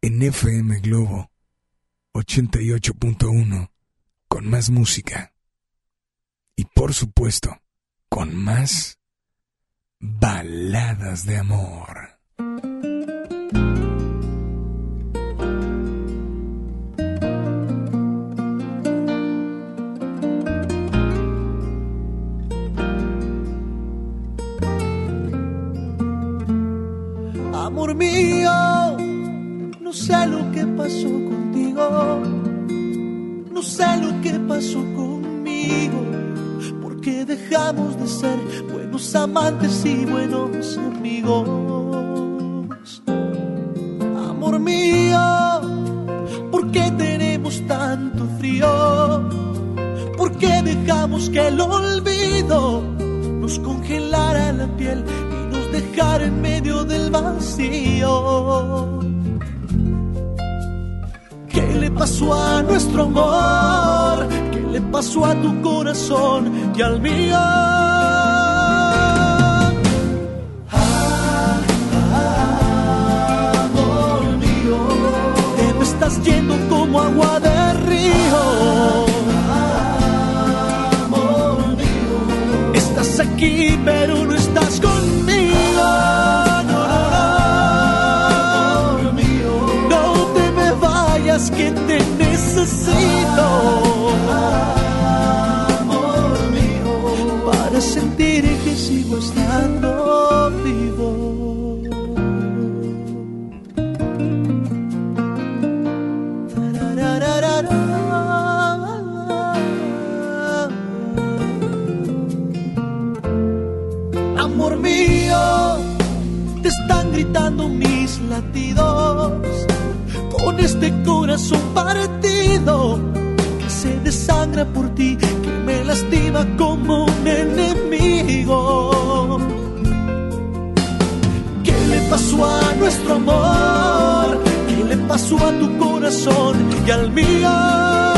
en FM Globo 88.1 con más música y por supuesto con más baladas de amor.
Amor mío, no sé lo que pasó contigo, no sé lo que pasó conmigo, porque dejamos de ser buenos amantes y buenos amigos. Amor mío, ¿por qué tenemos tanto frío? ¿Por qué dejamos que el olvido nos congelara la piel y nos dejara en medio del vacío? ¿Qué le pasó a nuestro amor? ¿Qué le pasó a tu corazón y al mío? Estás yendo como agua de río. Mío, estás aquí pero no estás conmigo. No, no, no te me vayas que te necesito. Este corazón partido que se desangra por ti, que me lastima como un enemigo. ¿Qué le pasó a nuestro amor? ¿Qué le pasó a tu corazón y al mío?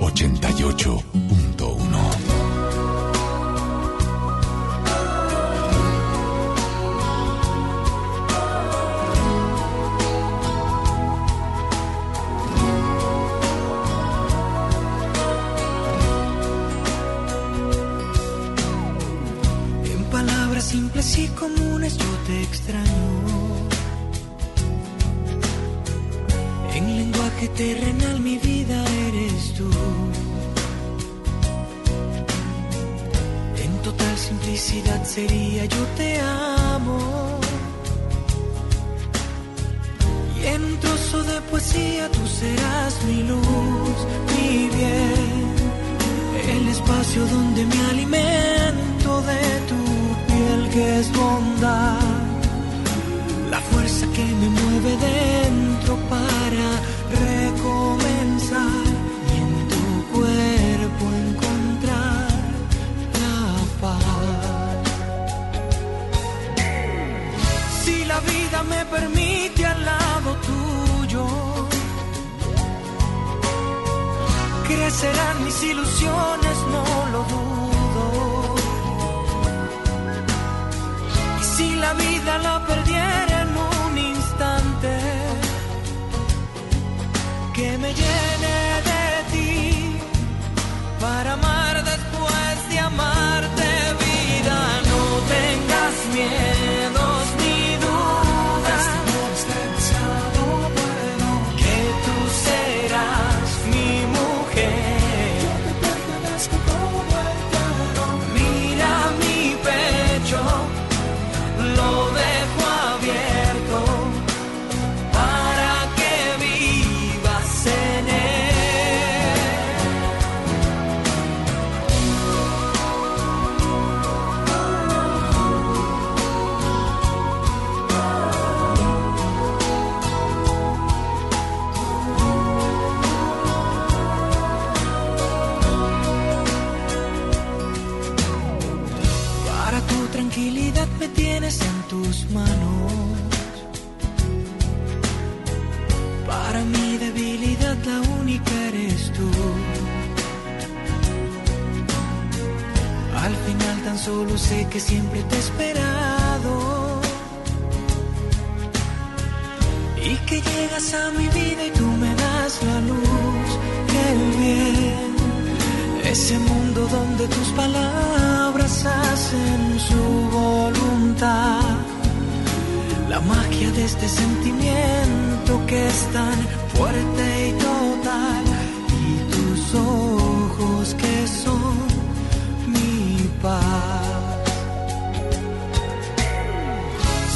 88. donde tus palabras hacen su voluntad. La magia de este sentimiento que es tan fuerte y total. Y tus ojos que son mi paz.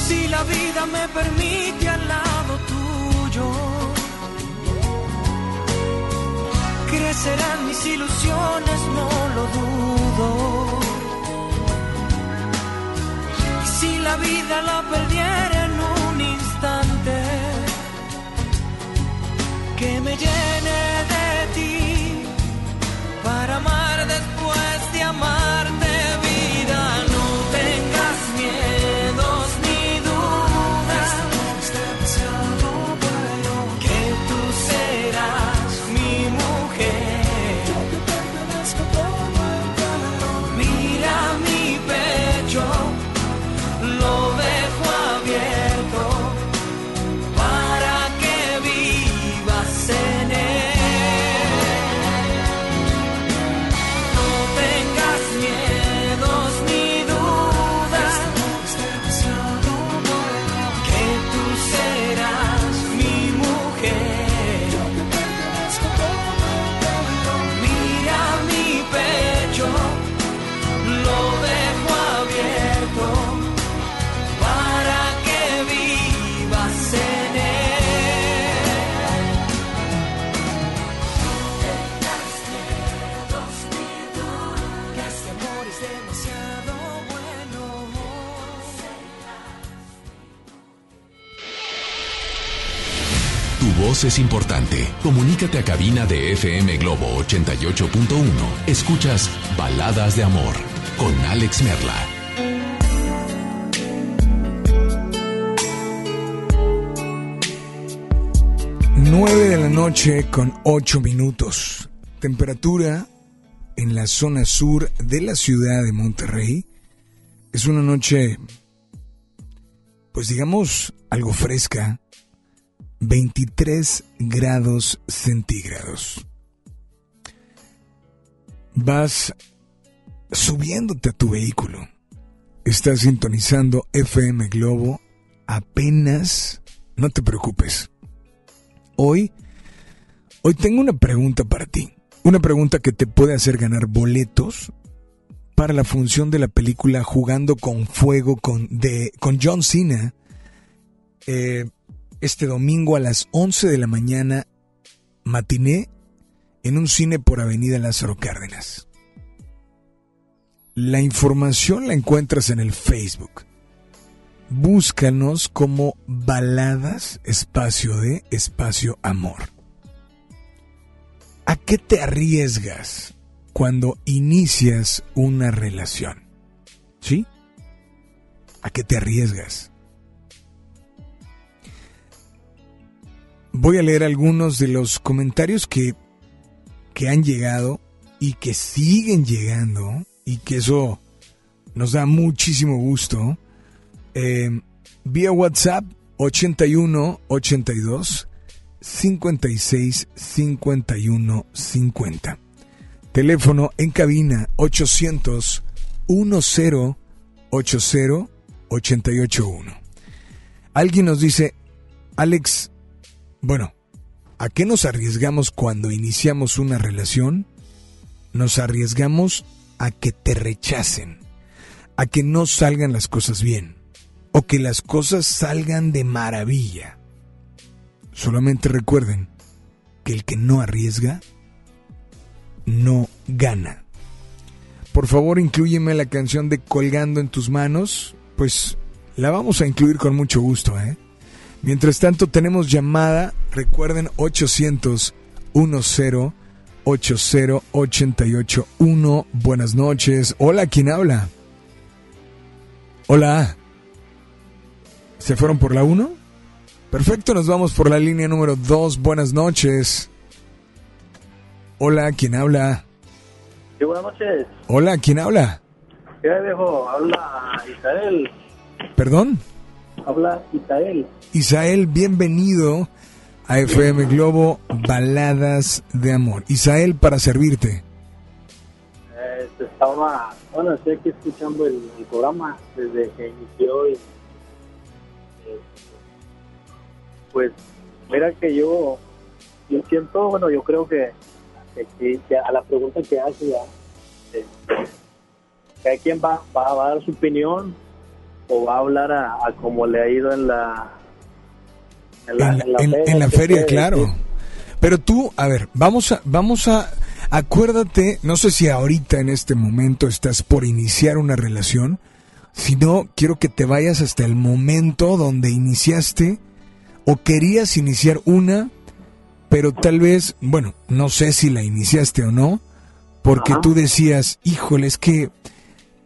Si la vida me permite crecerán mis ilusiones, no lo dudo. Y si la vida la perdiera en un instante, que me llene de ti para amar después de amar es
importante. Comunícate a cabina de FM Globo 88.1. Escuchas Baladas de Amor con Alex Merla.
Nueve de la noche con ocho minutos. Temperatura en la zona sur de la ciudad de Monterrey. Es una noche, pues digamos, algo fresca 23 grados centígrados. Vas subiéndote a tu vehículo. Estás sintonizando FM Globo apenas. No te preocupes. Hoy, hoy tengo una pregunta para ti. Una pregunta que te puede hacer ganar boletos para la función de la película Jugando con Fuego con, de, con John Cena. Eh, este domingo a las 11 de la mañana, matiné en un cine por Avenida Lázaro Cárdenas. La información la encuentras en el Facebook. Búscanos como Baladas Espacio de Espacio Amor. ¿A qué te arriesgas cuando inicias una relación? ¿Sí? ¿A qué te arriesgas? Voy a leer algunos de los comentarios que, han llegado y que siguen llegando y que eso nos da muchísimo gusto. Eh, vía WhatsApp 81 82 56 51 50. Teléfono en cabina 800 10 80 881. Alguien nos dice, Alex, bueno, ¿a qué nos arriesgamos cuando iniciamos una relación? Nos arriesgamos a que te rechacen, a que no salgan las cosas bien, o que las cosas salgan de maravilla. Solamente recuerden que el que no arriesga, no gana. Por favor, incluyeme la canción de Colgando en tus manos, pues la vamos a incluir con mucho gusto, ¿eh? Mientras tanto, tenemos llamada, recuerden, 800 10 80881. Buenas noches. Hola, ¿quién habla? Hola. ¿Se fueron por la 1? Perfecto, nos vamos por la línea número 2. Buenas noches. Hola, ¿quién habla?
Sí, buenas noches.
Hola, ¿quién habla?
¿Qué viejo? Habla Isael.
¿Perdón?
Habla Isael.
Isael, bienvenido a FM Globo Baladas de Amor. Isael, para servirte.
Eh, estaba, bueno, estoy aquí escuchando el, programa desde que inició y eh, pues mira que yo yo siento, bueno, yo creo que, que, a la pregunta que hace ya, eh, que hay quien va, va, a dar su opinión o va a hablar a, a como le ha ido en la
en la, feria, claro. Pero tú, a ver, vamos a, vamos a, acuérdate, no sé si ahorita en este momento estás por iniciar una relación, si no, quiero que te vayas hasta el momento donde iniciaste o querías iniciar una, pero tal vez, bueno, no sé si la iniciaste o no, porque tú decías, híjole, es que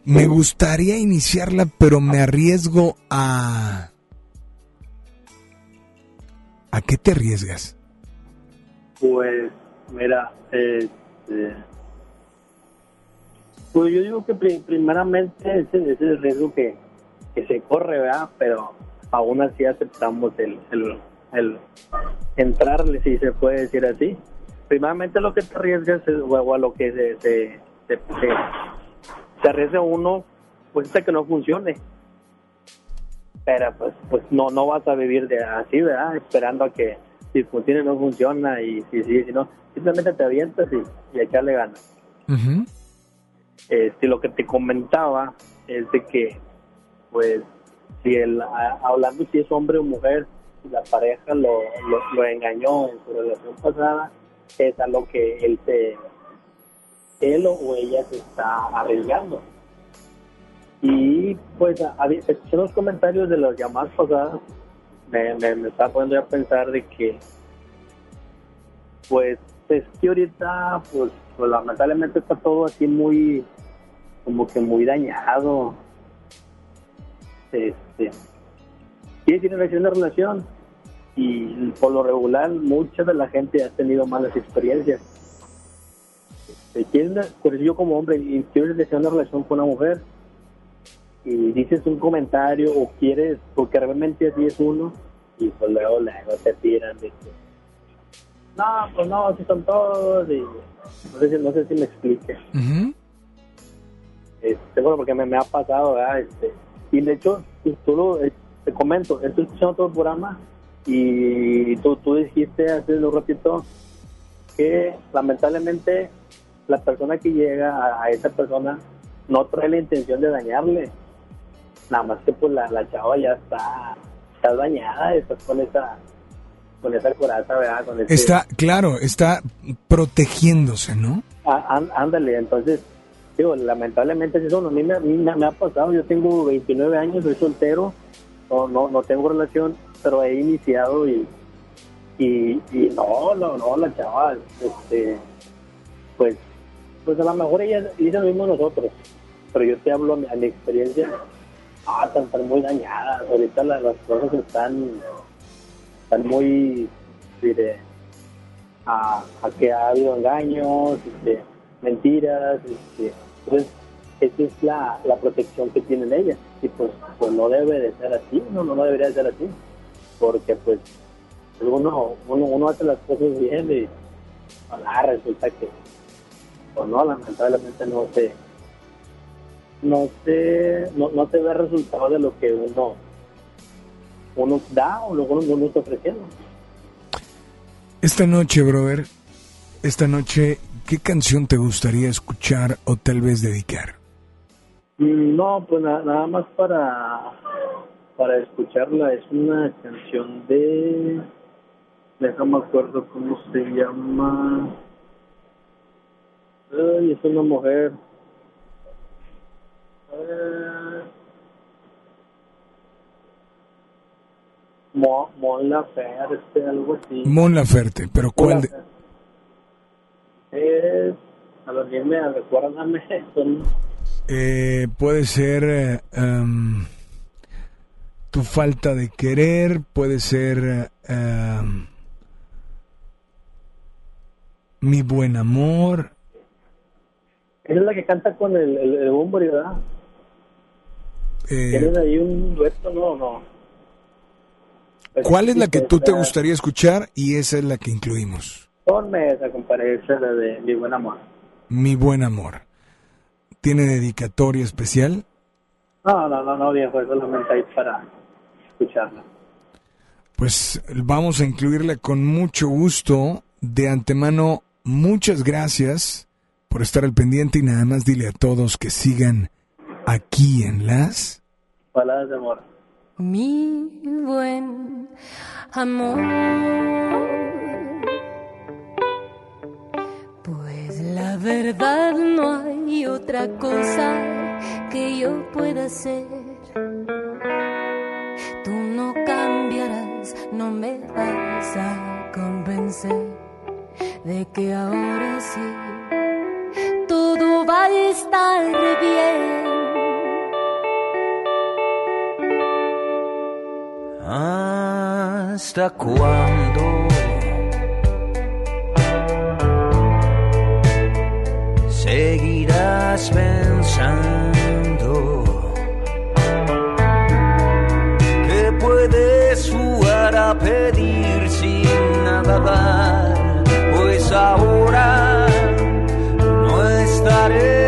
me gustaría iniciarla, pero me arriesgo a ¿A qué te arriesgas?
Pues, mira, este, pues yo digo que primeramente ese, es el riesgo que, se corre, ¿verdad? Pero aún así aceptamos el, el, entrarle, si se puede decir así. Primeramente lo que te arriesgas es, o a lo que se, se, se arriesga uno, pues hasta que no funcione. Pero pues pues no no vas a vivir de así verdad esperando a que si funciona no funciona y si si, si no simplemente te avientas y, y echarle ganas. Este lo que te comentaba es de que pues si el hablando si es hombre o mujer si la pareja lo, lo, engañó en su relación pasada es a lo que él se él o ella se está arriesgando y pues escuché los comentarios de las llamadas pasadas, me, me, está poniendo a pensar de que, pues es que ahorita, pues, pues, lamentablemente está todo así muy, como que muy dañado. Este, ¿quién tiene una relación? Y por lo regular, mucha de la gente ha tenido malas experiencias. Por eso yo como hombre, quieres desear una relación con una mujer, y dices un comentario o quieres, porque realmente así es uno, y pues luego, luego te tiran de que, no, pues no, así son todos, y no sé, no sé si me explique. Este, bueno, porque me, me ha pasado, ¿verdad? Este, y de hecho, tú lo, eh, te comento, estoy escuchando todo el programa y tú, tú dijiste hace un ratito que lamentablemente la persona que llega a, esa persona no trae la intención de dañarle. Nada más que pues la, la chava ya está, está dañada, está con esa con esa coraza, ¿verdad? Con ese-
Está, claro, está protegiéndose, ¿no?
Ah, án- ándale, entonces, digo, lamentablemente es eso, a mí me, a mí me- me ha pasado, yo tengo 29 años, soy soltero, no, no, no tengo relación, pero he iniciado y, y, y no, no, no, la chava, este, pues, pues a lo mejor ella dice lo mismo nosotros, pero yo te hablo a mi, experiencia, ah, están, están muy dañadas, ahorita la- las cosas están, están muy, diré, a, que ha habido engaños, este, mentiras, este, entonces esa es la, la protección que tienen ellas y pues, pues no debe de ser así, no, no, no debería de ser así, porque pues uno, uno, uno hace las cosas bien y ah, resulta que pues no, lamentablemente no se no se no, no se ve resultado de lo que uno uno da o lo que uno, uno está ofreciendo.
Esta noche, brother, esta noche, ¿qué canción te gustaría escuchar o tal vez dedicar?
Mm, No, pues na- nada más para, para escucharla. Es una canción de... Déjame acuerdo cómo se llama. Ay, es una mujer. Eh, Mo, Mon Laferte, algo así.
Mon Laferte, pero ¿cuál? de-
Es... A ver, dime, recuérdame. Son,
Eh, puede ser em, tu falta de querer, puede ser em, mi buen amor.
Es la que canta con el, el, el ¿verdad?
Eh,
¿Tienes ahí un dueto? No, no.
¿Cuál es la que tú te
Esa-
gustaría escuchar? Y esa es la que incluimos.
Ponme esa, compadre, esa es la de Mi Buen Amor.
Mi buen amor. ¿Tiene dedicatoria especial?
No, no, no, no, viejo, es solamente ahí para escucharla.
Pues vamos a incluirla con mucho gusto. De antemano, muchas gracias por estar al pendiente y nada más dile a todos que sigan aquí en las...
Palabras de amor.
Mi buen amor. Pues la verdad no hay otra cosa que yo pueda hacer. Tú no cambiarás, no me vas a convencer de que ahora sí a estar bien.
¿Hasta cuándo? Seguirás pensando que puedes jugar a pedir sin nada dar, pues ahora estaré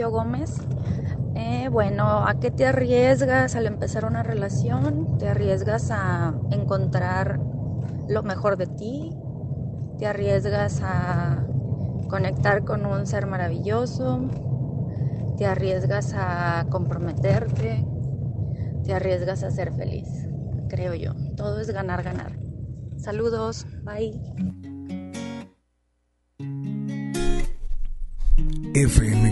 Gómez. Eh, bueno, ¿a qué te arriesgas al empezar una relación? ¿Te arriesgas a encontrar lo mejor de ti? ¿Te arriesgas a conectar con un ser maravilloso? ¿Te arriesgas a comprometerte? ¿Te arriesgas a ser feliz? Creo yo. Todo es ganar, ganar. Saludos, bye.
FM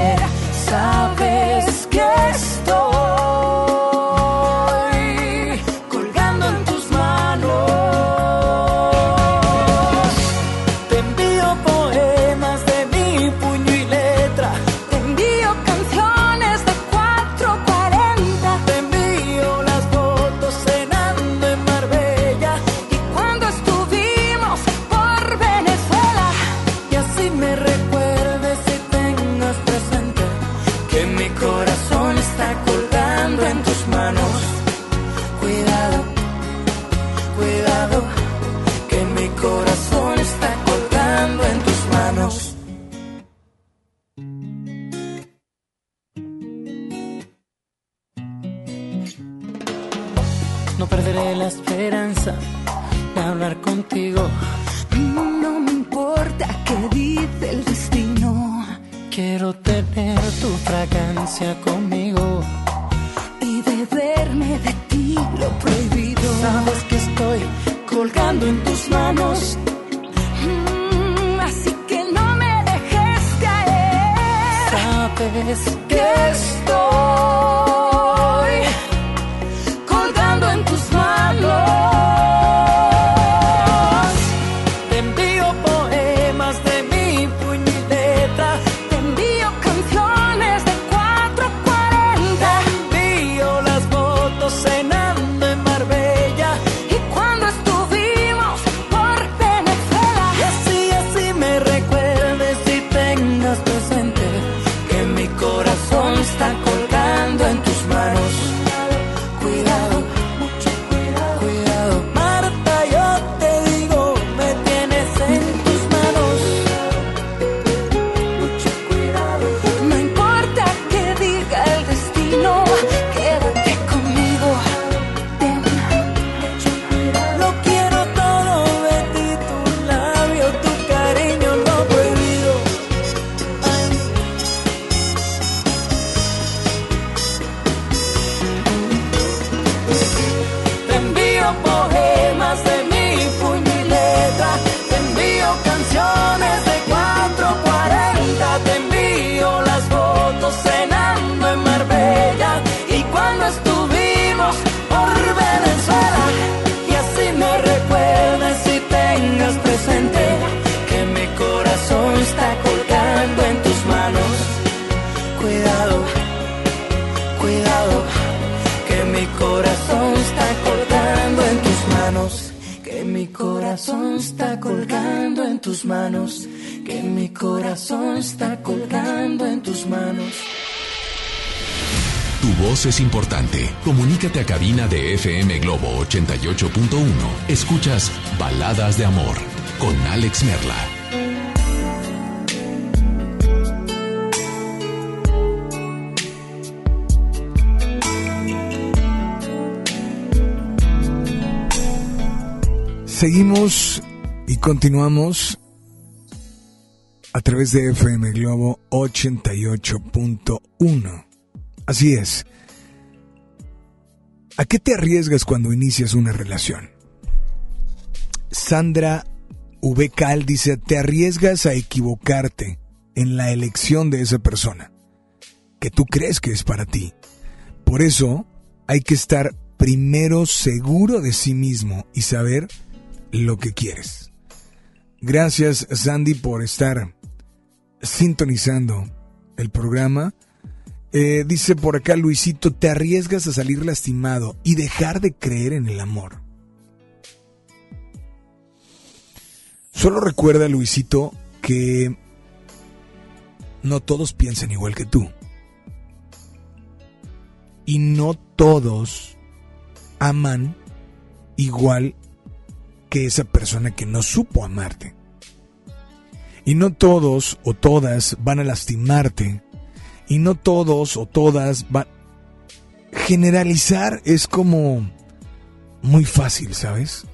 De
Amor con Alex Merla.
Seguimos y continuamos a través de FM Globo 88.1. Así es. ¿A qué te arriesgas cuando inicias una relación? Sandra Cal dice, te arriesgas a equivocarte en la elección de esa persona que tú crees que es para ti. Por eso hay que estar primero seguro de sí mismo y saber lo que quieres. Gracias Sandy por estar sintonizando el programa. Eh, dice por acá Luisito, te arriesgas a salir lastimado y dejar de creer en el amor. Solo recuerda, Luisito, que no todos piensan igual que tú. Y no todos aman igual que esa persona que no supo amarte. Y no todos o todas van a lastimarte. Y no todos o todas van... Generalizar es como muy fácil, ¿sabes?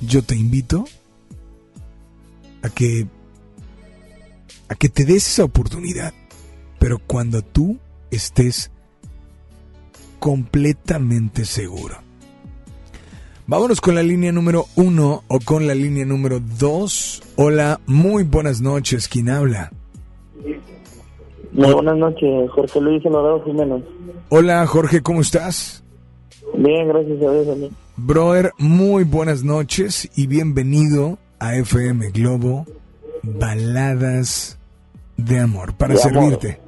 Yo te invito a que a que te des esa oportunidad, pero cuando tú estés completamente seguro. Vámonos con la línea número uno o con la línea número dos. Hola, muy buenas noches. ¿Quién habla?
Muy buenas noches, Jorge Luis Honorado Jiménez.
Hola, Jorge, ¿cómo estás?
Bien, gracias a Dios. Amigo.
Brother, muy buenas noches y bienvenido a FM Globo Baladas de Amor. Para servirte.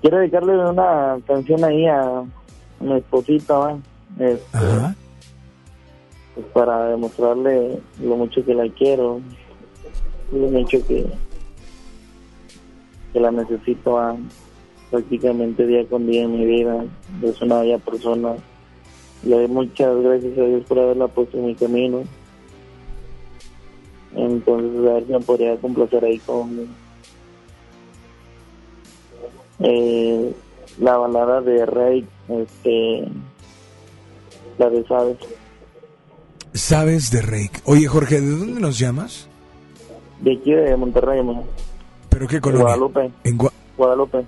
Quiero dedicarle una canción ahí a mi esposita, ¿va? Este, pues para demostrarle lo mucho que la quiero, lo mucho que, que la necesito prácticamente día con día en mi vida. Es una bella persona. Le doy muchas gracias a Dios por haberla puesto en mi camino. Entonces, a ver si me podría complacer ahí con eh, la balada de Rey, este, la de Sabes.
Sabes de Reik. Oye, Jorge, ¿de dónde nos llamas?
De aquí, de Monterrey, hermano.
¿Pero qué colonia?
Guadalupe.
En
Guadalupe.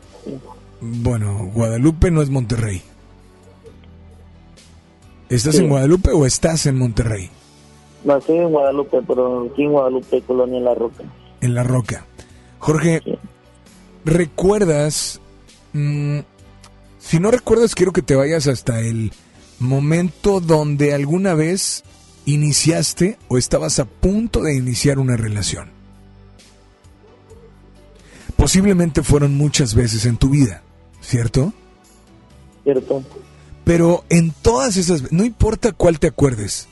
Bueno, Guadalupe no es Monterrey. ¿Estás en Guadalupe o estás en Monterrey?
No, estoy en Guadalupe, pero aquí en Guadalupe, Colonia en La Roca.
En La Roca. Jorge, ¿recuerdas? Mm, si no recuerdas, quiero que te vayas hasta el momento donde alguna vez iniciaste o estabas a punto de iniciar una relación. Posiblemente fueron muchas veces en tu vida, ¿cierto?
Cierto.
Pero en todas esas, no importa cuál te acuerdes,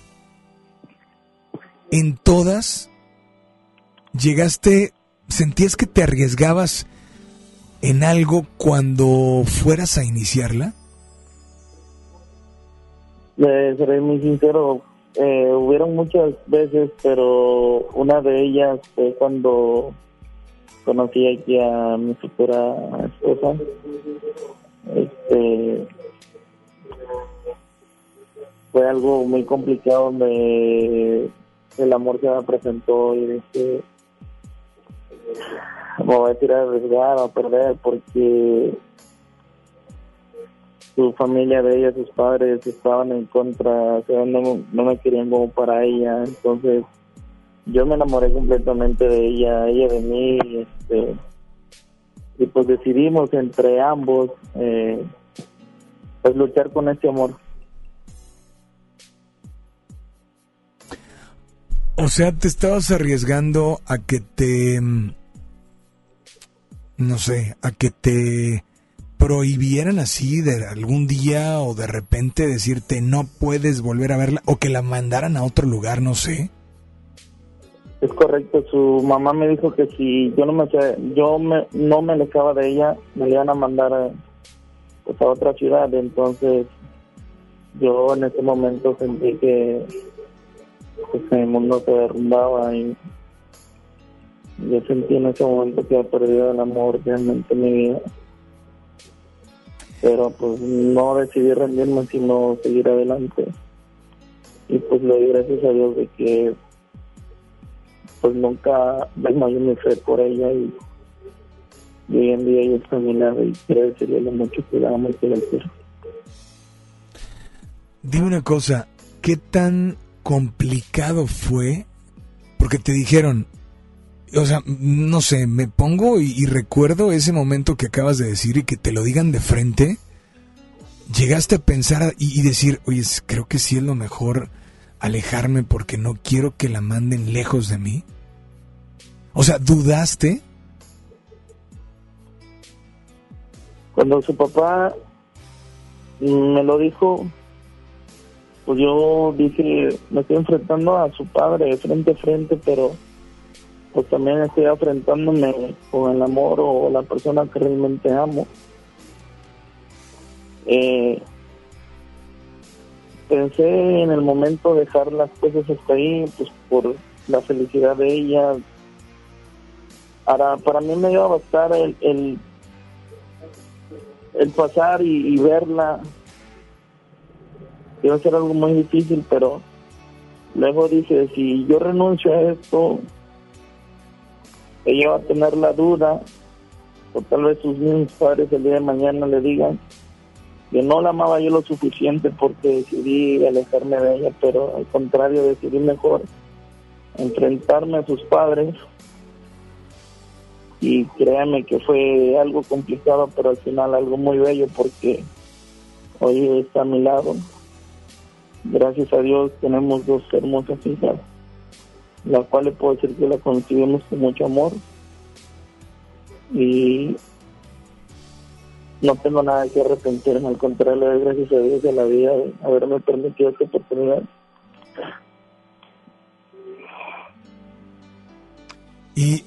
en todas llegaste, sentías que te arriesgabas en algo cuando fueras a iniciarla?
Le seré muy sincero, eh, hubieron muchas veces, pero una de ellas fue cuando conocí aquí a mi futura esposa. Este fue algo muy complicado donde el amor se me presentó y dije me voy a tirar a arriesgar a perder porque su familia de ella, sus padres estaban en contra, o sea, no, no me querían como para ella, entonces yo me enamoré completamente de ella, ella de mí, este, y pues decidimos entre ambos eh, pues luchar con este amor.
O sea, te estabas arriesgando a que te, mm, no sé, a que te prohibieran así de algún día o de repente decirte no puedes volver a verla o que la mandaran a otro lugar, no sé.
Es correcto, su mamá me dijo que si yo no me yo me, no me alejaba de ella, me iban a mandar a, pues, a otra ciudad, entonces yo en ese momento sentí que pues, el mundo se derrumbaba y yo sentí en ese momento que había perdido el amor realmente en mi vida. Pero pues no decidí rendirme, sino seguir adelante. Y pues le doy gracias a Dios de que pues nunca desmayó mi fe por ella y, hoy en día a mi lado y quiero decirle lo mucho que la amo y que la quiero.
Dime una cosa, ¿qué tan complicado fue? Porque te dijeron, o sea, no sé, me pongo y, recuerdo ese momento que acabas de decir y que te lo digan de frente. Llegaste a pensar y, y, decir, oye, creo que sí es lo mejor alejarme porque no quiero que la manden lejos de mí. O sea, ¿dudaste?
Cuando su papá me lo dijo, pues yo dije, me estoy enfrentando a su padre frente a frente, pero pues también estoy enfrentándome con el amor o la persona que realmente amo. Eh, pensé en el momento dejar las cosas hasta ahí, pues por la felicidad de ella. Para, para mí me iba a bastar el, el, el pasar y, y verla. Iba a ser algo muy difícil, pero luego dije, si yo renuncio a esto, ella va a tener la duda, o tal vez sus mismos padres el día de mañana le digan que no la amaba yo lo suficiente porque decidí alejarme de ella, pero al contrario decidí mejor enfrentarme a sus padres y créanme que fue algo complicado, pero al final algo muy bello porque hoy está a mi lado. Gracias a Dios tenemos dos hermosas hijas la cual le puedo decir que la concibimos con mucho amor y no tengo nada que arrepentirme, al contrario, gracias a Dios de la vida de haberme permitido esta oportunidad.
Y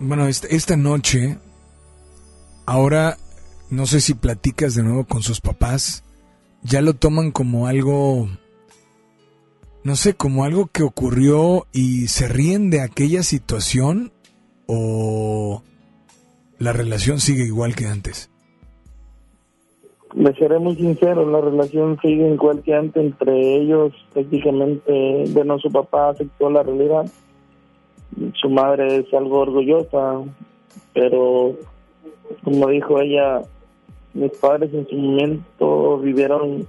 bueno, esta, esta noche, ahora no sé si platicas de nuevo con sus papás, ya lo toman como algo no sé, como algo que ocurrió y se ríen de aquella situación o la relación sigue igual que antes?
Me seré muy sincero, la relación sigue igual que antes entre ellos, prácticamente, bueno, su papá aceptó la realidad, su madre es algo orgullosa, pero como dijo ella, mis padres en su momento vivieron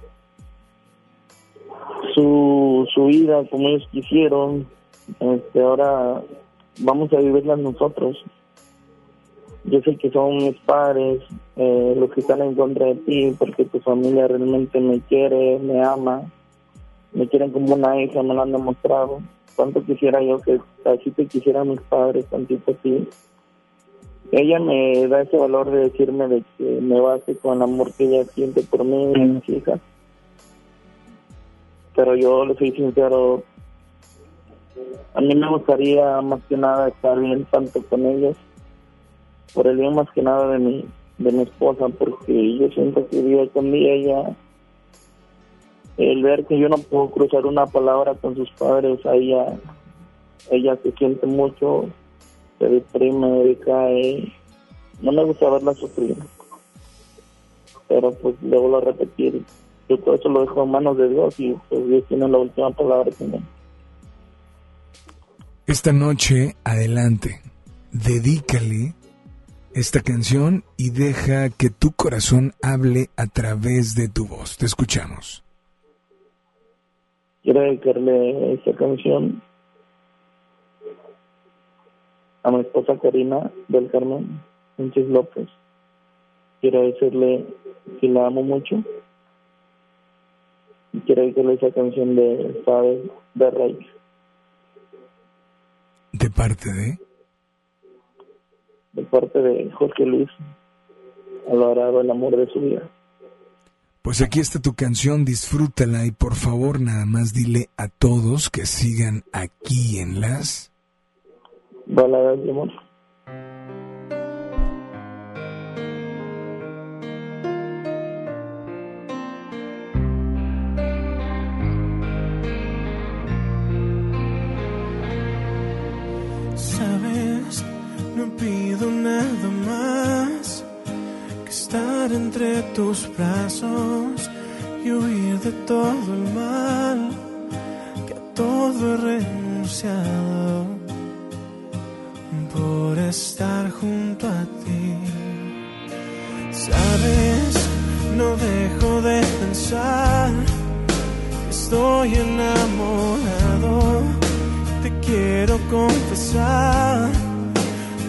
su, su vida como ellos quisieron. Este, ahora vamos a vivirla nosotros. Yo sé que son mis padres eh, los que están en contra de ti porque tu familia realmente me quiere, me ama, me quieren como una hija, me lo han demostrado. Cuánto quisiera yo que así te quisieran mis padres, tantito así. Ella me da ese valor de decirme de que me base con el amor que ella siente por mí y mis hijas pero yo le soy sincero, a mí me gustaría más que nada estar bien tanto con ellos, por el bien más que nada de mi, de mi esposa, porque yo siento que día con ella, el ver que yo no puedo cruzar una palabra con sus padres, a ella, ella se siente mucho, se deprime, decae, no me gusta verla sufrir, pero pues le vuelvo a repetir, yo todo eso lo dejo en manos de Dios y pues Dios tiene la última palabra también.
Esta noche, adelante, dedícale esta canción y deja que tu corazón hable a través de tu voz. Te escuchamos.
Quiero dedicarle esta canción a mi esposa Karina del Carmen Sánchez López. Quiero decirle que la amo mucho quiero decirle esa canción de Sabes de Rey.
¿De parte de?
De parte de Jorge Luis. logrado el amor de su vida.
Pues aquí está tu canción, disfrútala y por favor nada más dile a todos que sigan aquí en las
baladas de amor.
Entre tus brazos y huir de todo el mal que a todo he renunciado por estar junto a ti. Sabes, no dejo de pensar que estoy enamorado. Te quiero confesar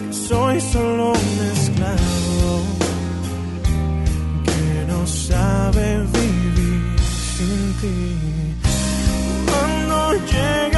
que soy solo un sabe vivir sin ti. Cuando llegaste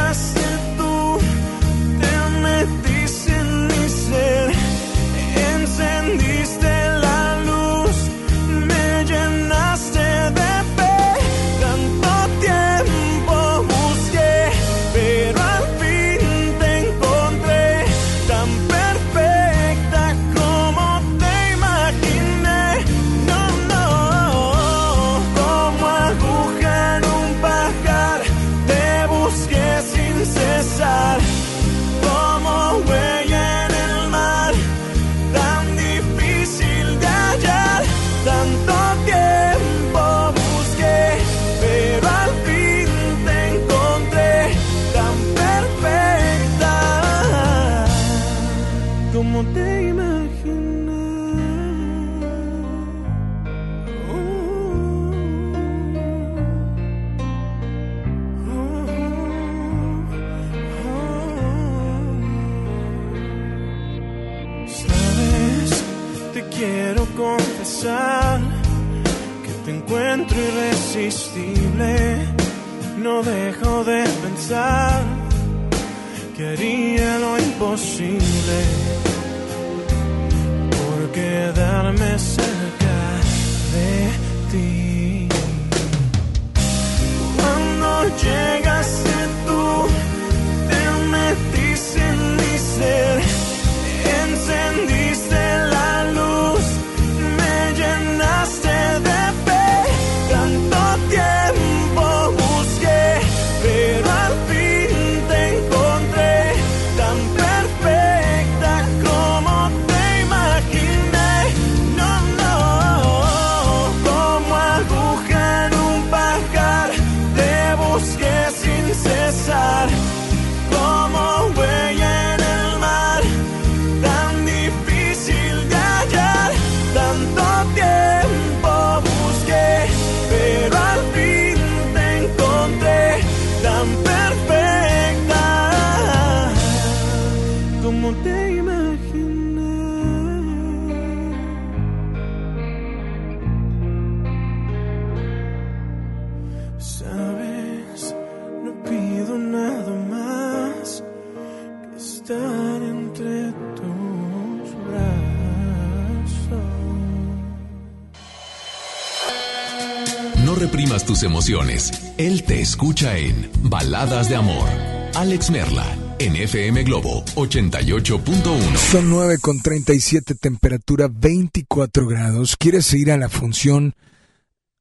Él te escucha en Baladas de Amor. Alex Merla, en FM Globo 88.1.
Son 9 con 37, temperatura 24 grados. ¿Quieres ir a la función,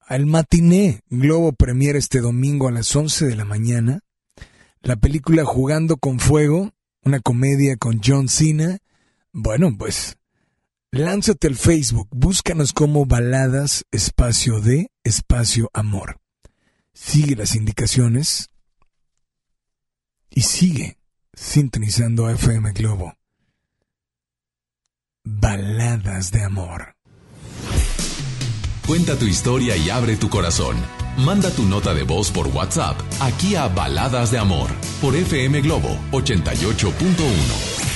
al matiné Globo Premier este domingo a las 11 de la mañana? La película Jugando con Fuego, una comedia con John Cena. Bueno, pues lánzate al Facebook, búscanos como Baladas Espacio de Espacio Amor. Sigue las indicaciones y sigue sintonizando a FM Globo. Baladas de Amor.
Cuenta tu historia y abre tu corazón. Manda tu nota de voz por WhatsApp aquí a Baladas de Amor por FM Globo 88.1.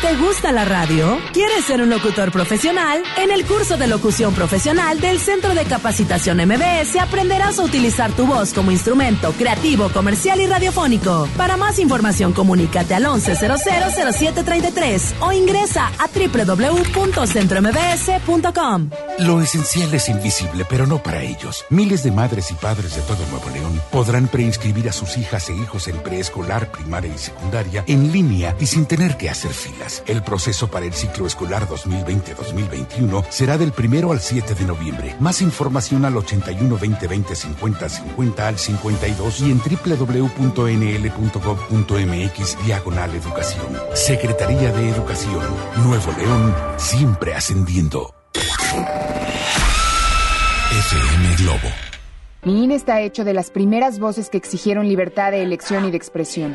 ¿Te gusta la radio? ¿Quieres ser un locutor profesional? En el curso de locución profesional del Centro de Capacitación MBS aprenderás a utilizar tu voz como instrumento creativo, comercial y radiofónico. Para más información, comunícate al 11000733 o ingresa a www.centrombs.com.
Lo esencial es invisible, pero no para ellos. Miles de madres y padres de todo Nuevo León podrán preinscribir a sus hijas e hijos en preescolar, primaria y secundaria en línea y sin tener que hacer El proceso para el ciclo escolar 2020-2021 será del primero al 7 de noviembre. Más información al 81 20 20 50 50 al 52 y en www.nl.gov.mx diagonal educación. Secretaría de Educación. Nuevo León, siempre ascendiendo.
FM Globo.
Mi INE está hecho de las primeras voces que exigieron libertad de elección y de expresión.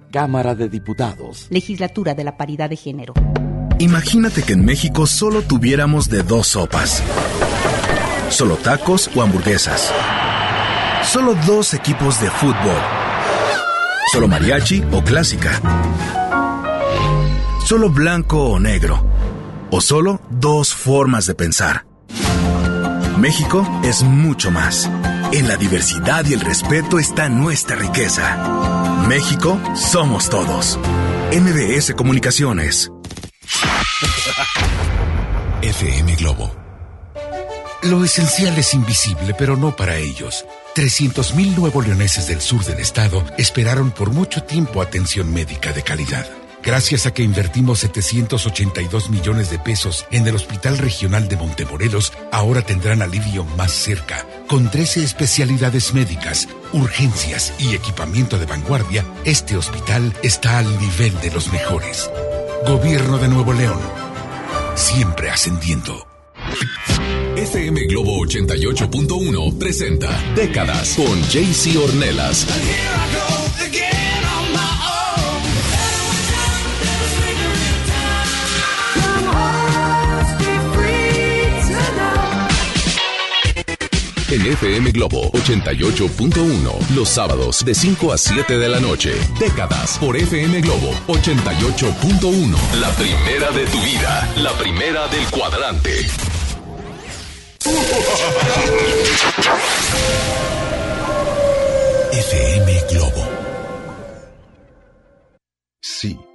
Cámara de Diputados.
Legislatura de la Paridad de Género.
Imagínate que en México solo tuviéramos de dos sopas. Solo tacos o hamburguesas. Solo dos equipos de fútbol. Solo mariachi o clásica. Solo blanco o negro. O solo dos formas de pensar. México es mucho más. En la diversidad y el respeto está nuestra riqueza. México somos todos. MBS Comunicaciones.
FM Globo.
Lo esencial es invisible, pero no para ellos. 300.000 nuevos leoneses del sur del estado esperaron por mucho tiempo atención médica de calidad. Gracias a que invertimos 782 millones de pesos en el Hospital Regional de Montemorelos, ahora tendrán alivio más cerca. Con 13 especialidades médicas, urgencias y equipamiento de vanguardia, este hospital está al nivel de los mejores. Gobierno de Nuevo León. Siempre ascendiendo.
FM Globo 88.1 presenta Décadas con JC Ornelas. En FM Globo 88.1, los sábados de 5 a 7 de la noche. Décadas por FM Globo 88.1. La primera de tu vida, la primera del cuadrante.
FM Globo. Sí,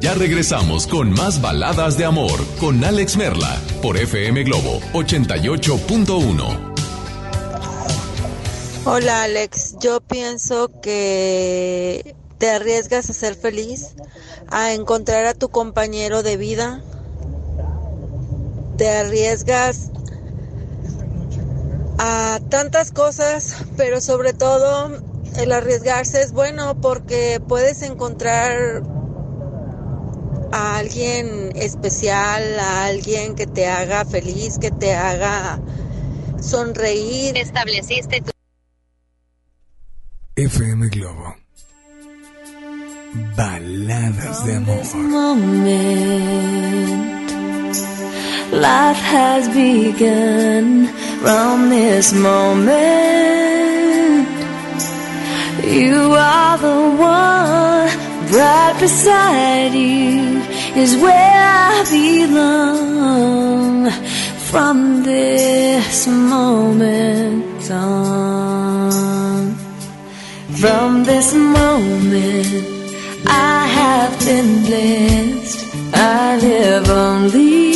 Ya regresamos con más baladas de amor con Alex Merla por FM Globo 88.1.
Hola Alex, yo pienso que te arriesgas a ser feliz, a encontrar a tu compañero de vida, te arriesgas a tantas cosas, pero sobre todo el arriesgarse es bueno porque puedes encontrar a alguien especial, a alguien que te haga feliz, que te haga sonreír. Estableciste tu...
FM Globo. Baladas de amor.
Life has begun from this moment. You are the one right beside you is where I belong from this moment on. From this moment, I have been blessed. I live only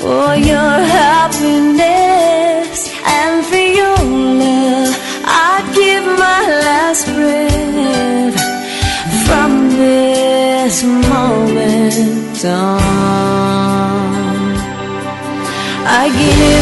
for your happiness song. I give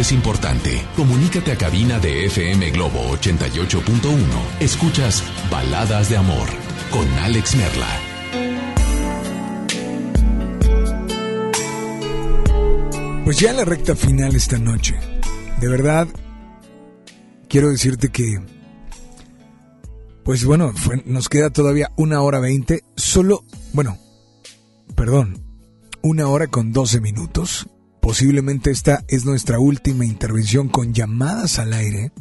es importante. Comunícate a cabina de FM Globo 88.1. Escuchas Baladas de Amor con Alex Merla.
Pues ya en la recta final esta noche. De verdad, quiero decirte que, pues bueno, nos queda todavía una hora veinte. Solo, bueno, perdón, una hora con doce minutos. Posiblemente esta es nuestra última intervención con llamadas al aire.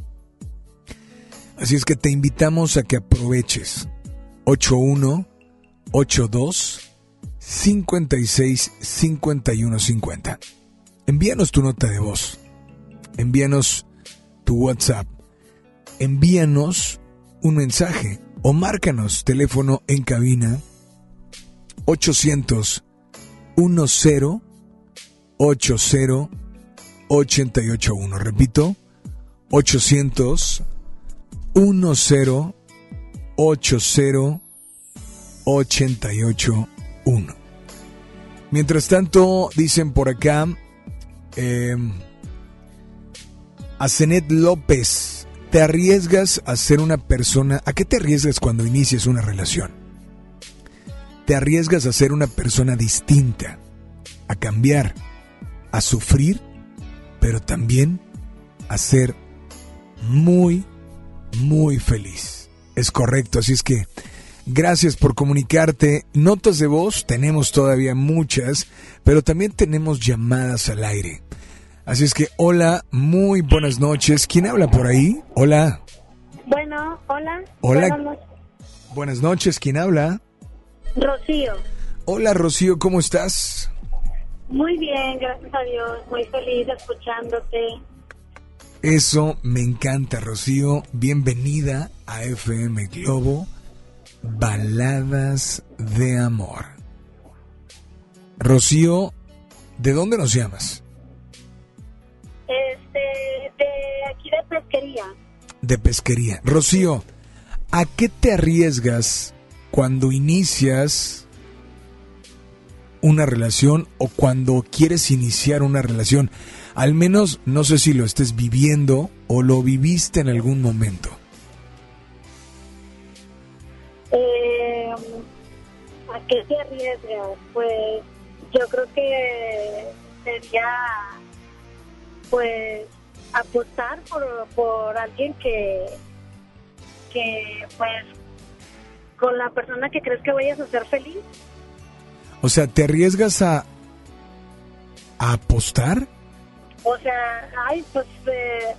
Así es que te invitamos a que aproveches 81 82 56 51 50. Envíanos tu nota de voz. Envíanos tu WhatsApp. Envíanos un mensaje o márcanos teléfono en cabina 800 10 80 881. Repito, 800 10 80 881. Mientras tanto, dicen por acá, eh, a López, ¿te arriesgas a ser una persona? ¿A qué te arriesgas cuando inicias una relación? Te arriesgas a ser una persona distinta, a cambiar, a sufrir, pero también a ser muy, muy feliz. Es correcto, así es que gracias por comunicarte. Notas de voz, tenemos todavía muchas, pero también tenemos llamadas al aire. Así es que, hola, muy buenas noches. ¿Quién habla por ahí? Hola.
Bueno, hola.
Hola. Buenas noches. Buenas noches, ¿quién habla?
Rocío.
Hola, Rocío, ¿cómo estás?
Muy bien, gracias a Dios. Muy feliz escuchándote.
Eso me encanta, Rocío. Bienvenida a FM Globo, Baladas de Amor. Rocío, ¿de dónde nos llamas?
Este, de aquí de pesquería.
De pesquería. Rocío, ¿a qué te arriesgas cuando inicias una relación o cuando quieres iniciar una relación? Al menos no sé si lo estés viviendo o lo viviste en algún momento.
Eh, ¿A qué te arriesgas? Pues yo creo que sería pues apostar por, por alguien que, que pues con la persona que crees que vayas a ser feliz.
O sea, ¿te arriesgas a, a apostar?
O sea, ay, pues eh,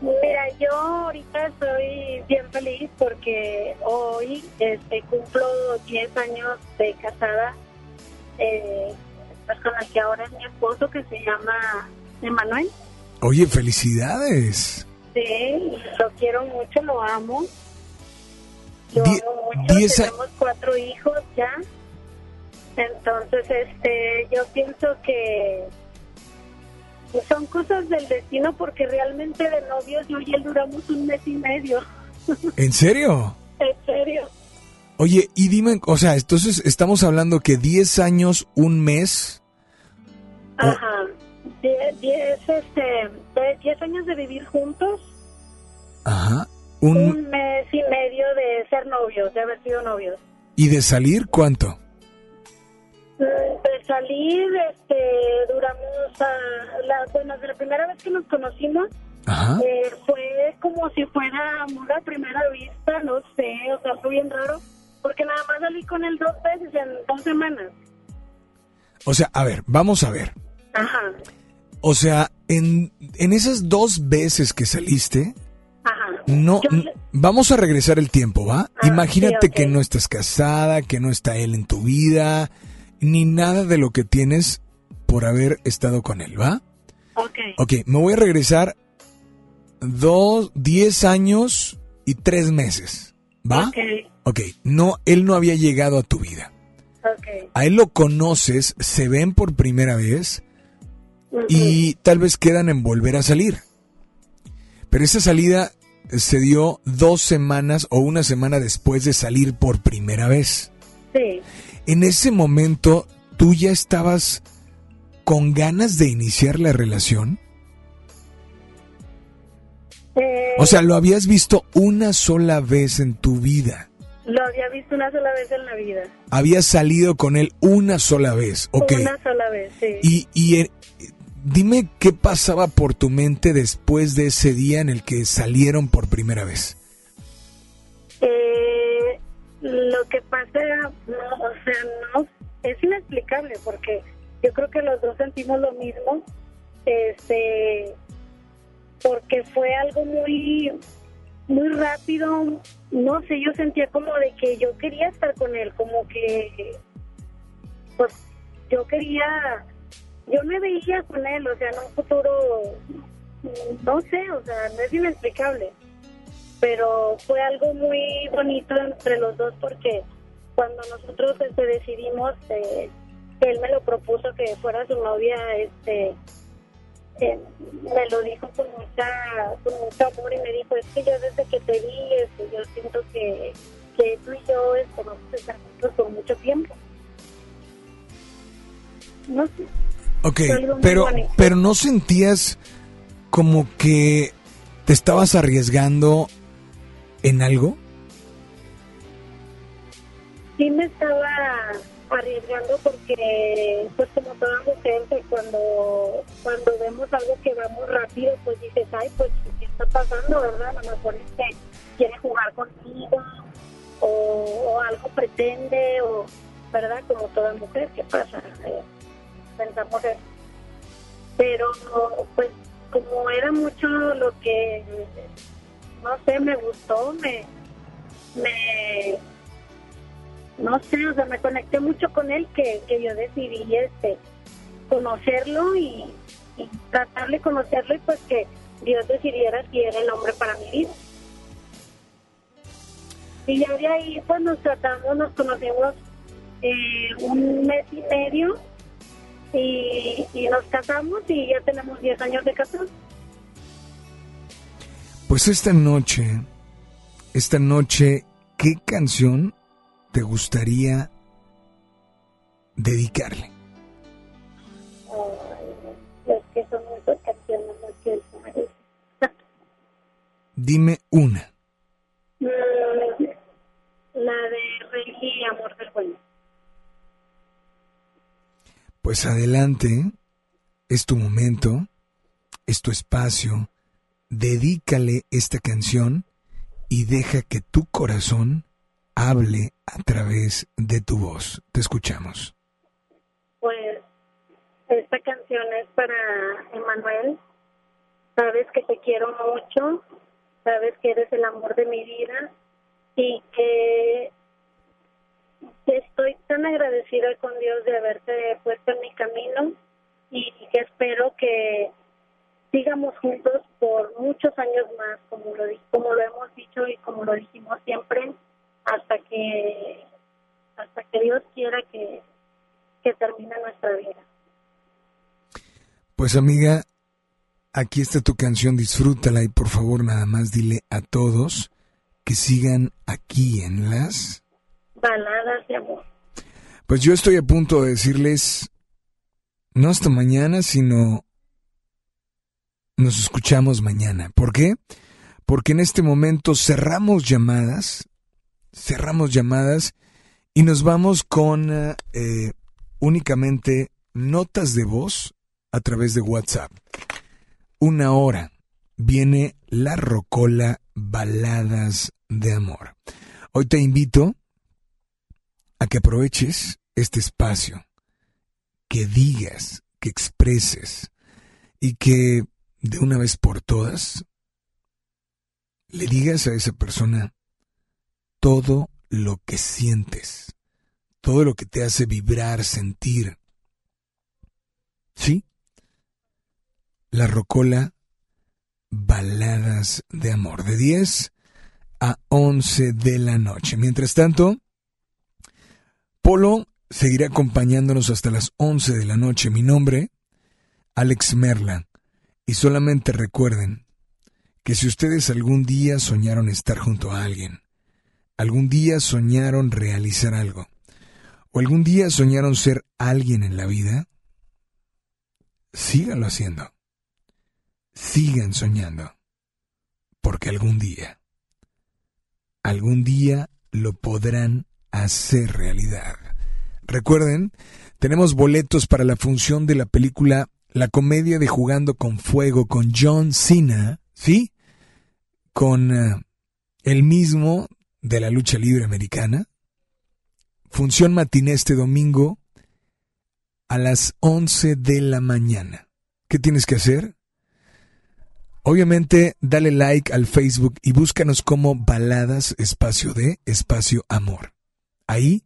mira, yo ahorita estoy bien feliz porque hoy este, cumplo 10 años de casada eh, pues con el que ahora es mi esposo que se llama Emanuel.
Oye, felicidades.
Sí, lo quiero mucho, lo amo. Lo amo mucho. Tenemos cuatro hijos ya. Entonces, este, yo pienso que son cosas del destino porque realmente de novios yo y él duramos un mes y medio.
¿En serio?
en serio.
Oye, y dime, o sea, entonces estamos hablando que 10 años, un mes.
Ajá. 10 este, diez años de vivir juntos.
Ajá.
Un... mes y medio de ser novios, de haber sido novios.
¿Y de salir cuánto?
De salir, este, duramos, a la, bueno, de la primera vez que nos conocimos, eh, fue como si fuera amor a primera vista, no sé, o sea, fue bien raro, porque nada más salí con él dos veces en dos semanas.
O sea, a ver, vamos a ver.
Ajá.
O sea, en, en esas dos veces que saliste, no, vamos a regresar el tiempo, ¿va?
Ah,
Imagínate que no estás casada, que no está él en tu vida, ni nada de lo que tienes por haber estado con él, ¿va?
Ok.
Ok, me voy a regresar dos, diez años y tres meses, ¿va?
Ok.
Ok, no, él no había llegado a tu vida.
Ok.
A él lo conoces, se ven por primera vez y tal vez quedan en volver a salir. Pero esa salida se dio dos semanas o una semana después de salir por primera vez.
Sí.
En ese momento, ¿tú ya estabas con ganas de iniciar la relación?
Eh,
o sea, lo habías visto una sola vez en tu vida.
Lo había visto una sola vez en la vida.
Habías salido con él una sola vez, ok.
Una sola vez, sí.
Y, y eh, dime qué pasaba por tu mente después de ese día en el que salieron por primera vez.
Eh, lo que pasa, no, o sea, no, es inexplicable porque yo creo que los dos sentimos lo mismo, este, porque fue algo muy muy rápido, no sé, yo sentía como de que yo quería estar con él, como que, pues, yo quería, yo me veía con él, o sea, en un futuro, no sé, o sea, no es inexplicable, pero fue algo muy bonito entre los dos porque cuando nosotros este, decidimos, eh, que él me lo propuso que fuera su novia, este, me lo dijo con mucha con mucho amor y me dijo es que yo desde que te vi este, yo siento que, que tú y yo este, vamos a estar juntos por mucho tiempo no sé.
Ok, pero, pero no sentías como que te estabas arriesgando en algo?
Sí me estaba arriesgando porque pues como toda mujer que cuando cuando vemos algo que va muy rápido pues dices ay pues qué está pasando verdad a lo mejor es que quiere jugar contigo o, algo pretende o verdad como toda mujer qué pasa eh, pensamos eso. Pero pues como era mucho lo que no sé me gustó me me no sé, o sea, me conecté mucho con él que, que yo decidí este conocerlo y, tratar de conocerlo y pues que Dios decidiera si era el hombre para mi vida. Y ya de ahí pues nos tratamos, nos conocemos eh, un mes y medio y, y nos casamos y ya tenemos 10 años de casados.
Pues esta noche, esta noche, ¿qué canción te gustaría dedicarle? Dime una.
Mm, la de Rey y Amor del Bueno.
Pues adelante, es tu momento, es tu espacio, dedícale esta canción y deja que tu corazón hable a través de tu voz. Te escuchamos.
Pues esta canción es para Emanuel. Sabes que te quiero mucho, sabes que eres el amor de mi vida y que estoy tan agradecida con Dios de haberte puesto en mi camino y que espero que sigamos juntos por muchos años más, como lo, como lo hemos dicho y como lo dijimos siempre, hasta que hasta que Dios quiera que, que termine nuestra vida.
Pues amiga, aquí está tu canción, disfrútala y por favor nada más dile a todos que sigan aquí en las
baladas de amor.
Pues yo estoy a punto de decirles no hasta mañana, sino nos escuchamos mañana. ¿Por qué? Porque en este momento cerramos llamadas cerramos llamadas y nos vamos con eh, únicamente notas de voz a través de WhatsApp. Una hora viene la Rocola Baladas de Amor. Hoy te invito a que aproveches este espacio, que digas, que expreses y que de una vez por todas le digas a esa persona todo lo que sientes, todo lo que te hace vibrar, sentir. ¿Sí? La Rocola, baladas de amor, de 10 a 11 de la noche. Mientras tanto, Polo seguirá acompañándonos hasta las 11 de la noche. Mi nombre, Alex Merla. Y solamente recuerden que si ustedes algún día soñaron estar junto a alguien, ¿Algún día soñaron realizar algo? ¿O algún día soñaron ser alguien en la vida? Síganlo haciendo. Sigan soñando. porque algún día, algún día lo podrán hacer realidad. Recuerden, tenemos boletos para la función de la película La comedia de Jugando con Fuego con John Cena, ¿sí? Con eh, el mismo de la lucha libre americana. Función matiné este domingo a las 11 de la mañana. ¿Qué tienes que hacer? Obviamente, dale like al Facebook y búscanos como Baladas Espacio de Espacio Amor. Ahí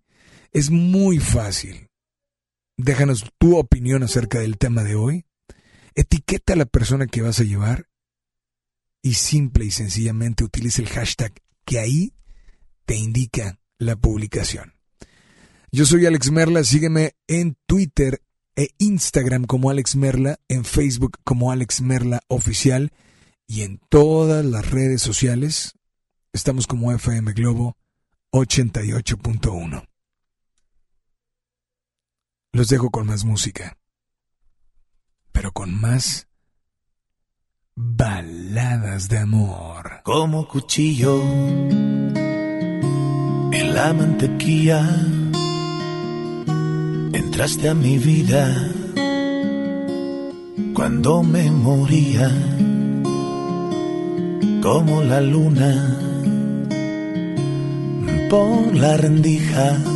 es muy fácil. Déjanos tu opinión acerca del tema de hoy. Etiqueta a la persona que vas a llevar y simple y sencillamente utiliza el hashtag que ahí te indica la publicación. Yo soy Alex Merla, sígueme en Twitter e Instagram como Alex Merla, en Facebook como Alex Merla Oficial y en todas las redes sociales estamos como FM Globo 88.1. Los dejo con más música, pero con más baladas de amor.
Como cuchillo en la mantequilla, entraste a mi vida cuando me moría como la luna por la rendija.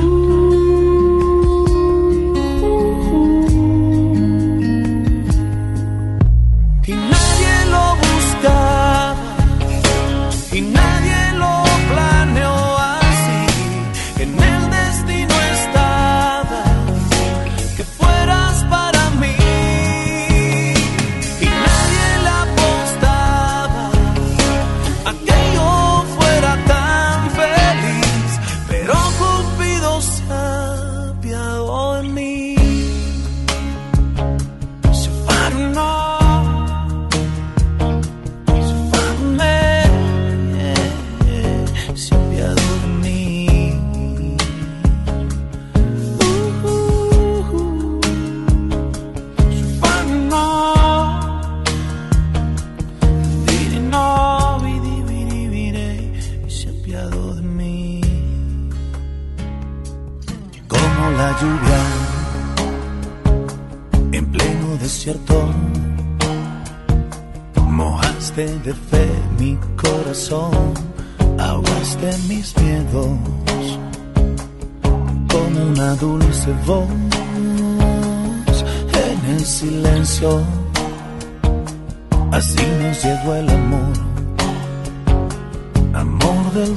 Ooh.